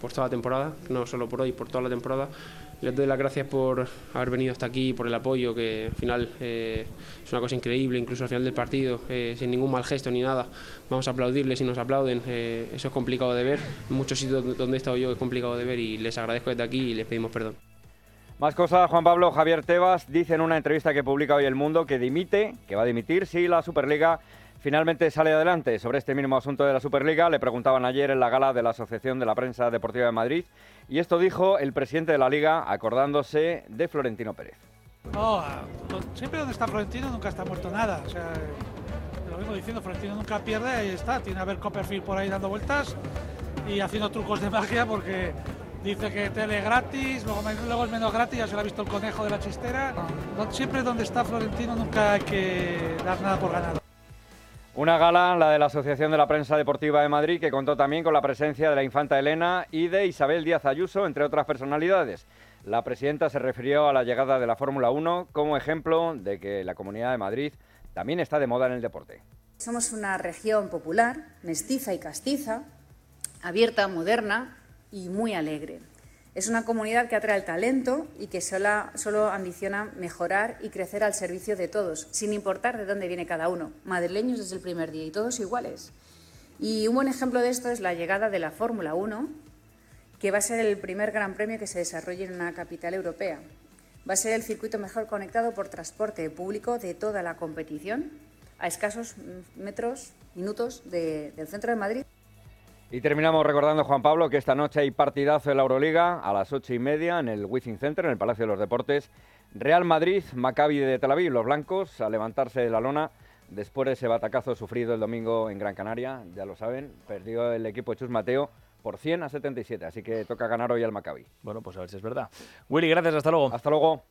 por toda la temporada, no solo por hoy, por toda la temporada. Les doy las gracias por haber venido hasta aquí, por el apoyo, que al final eh, es una cosa increíble, incluso al final del partido, eh, sin ningún mal gesto ni nada. Vamos a aplaudirles y nos aplauden. eh, eso es complicado de ver. En muchos sitios donde he estado yo es complicado de ver y les agradezco desde aquí y les pedimos perdón. Más cosas, Juan Pablo Javier Tebas dice en una entrevista que publica hoy El Mundo que dimite, que va a dimitir si la Superliga finalmente sale adelante. Sobre este mismo asunto de la Superliga le preguntaban ayer en la gala de la Asociación de la Prensa Deportiva de Madrid y esto dijo el presidente de la Liga acordándose de Florentino Pérez. No, siempre donde está Florentino nunca está muerto nada. O sea, lo mismo diciendo, Florentino nunca pierde, ahí está. Tiene a ver Copperfield por ahí dando vueltas y haciendo trucos de magia porque dice que tele gratis, luego, luego es menos gratis, ya se lo ha visto el conejo de la chistera. siempre donde está Florentino nunca hay que dar nada por ganado. Una gala, la de la Asociación de la Prensa Deportiva de Madrid, que contó también con la presencia de la infanta Elena y de Isabel Díaz Ayuso, entre otras personalidades. La presidenta se refirió a la llegada de la Fórmula 1 como ejemplo de que la Comunidad de Madrid también está de moda en el deporte. Somos una región popular, mestiza y castiza, abierta, moderna y muy alegre. Es una comunidad que atrae el talento y que solo ambiciona mejorar y crecer al servicio de todos, sin importar de dónde viene cada uno. Madrileños desde el primer día y todos iguales. Y un buen ejemplo de esto es la llegada de la Fórmula 1, que va a ser el primer gran premio que se desarrolle en una capital europea. Va a ser el circuito mejor conectado por transporte público de toda la competición, a escasos metros, minutos del centro de Madrid. Y terminamos recordando, Juan Pablo, que esta noche hay partidazo de la Euroliga a las ocho y media en el Wizzing Center, en el Palacio de los Deportes. Real Madrid, Maccabi de Tel Aviv, los blancos, a levantarse de la lona después de ese batacazo sufrido el domingo en Gran Canaria. Ya lo saben, perdió el equipo de Chus Mateo por 100 a 77, así que toca ganar hoy al Maccabi. Bueno, pues a ver si es verdad. Willy, gracias, hasta luego. Hasta luego.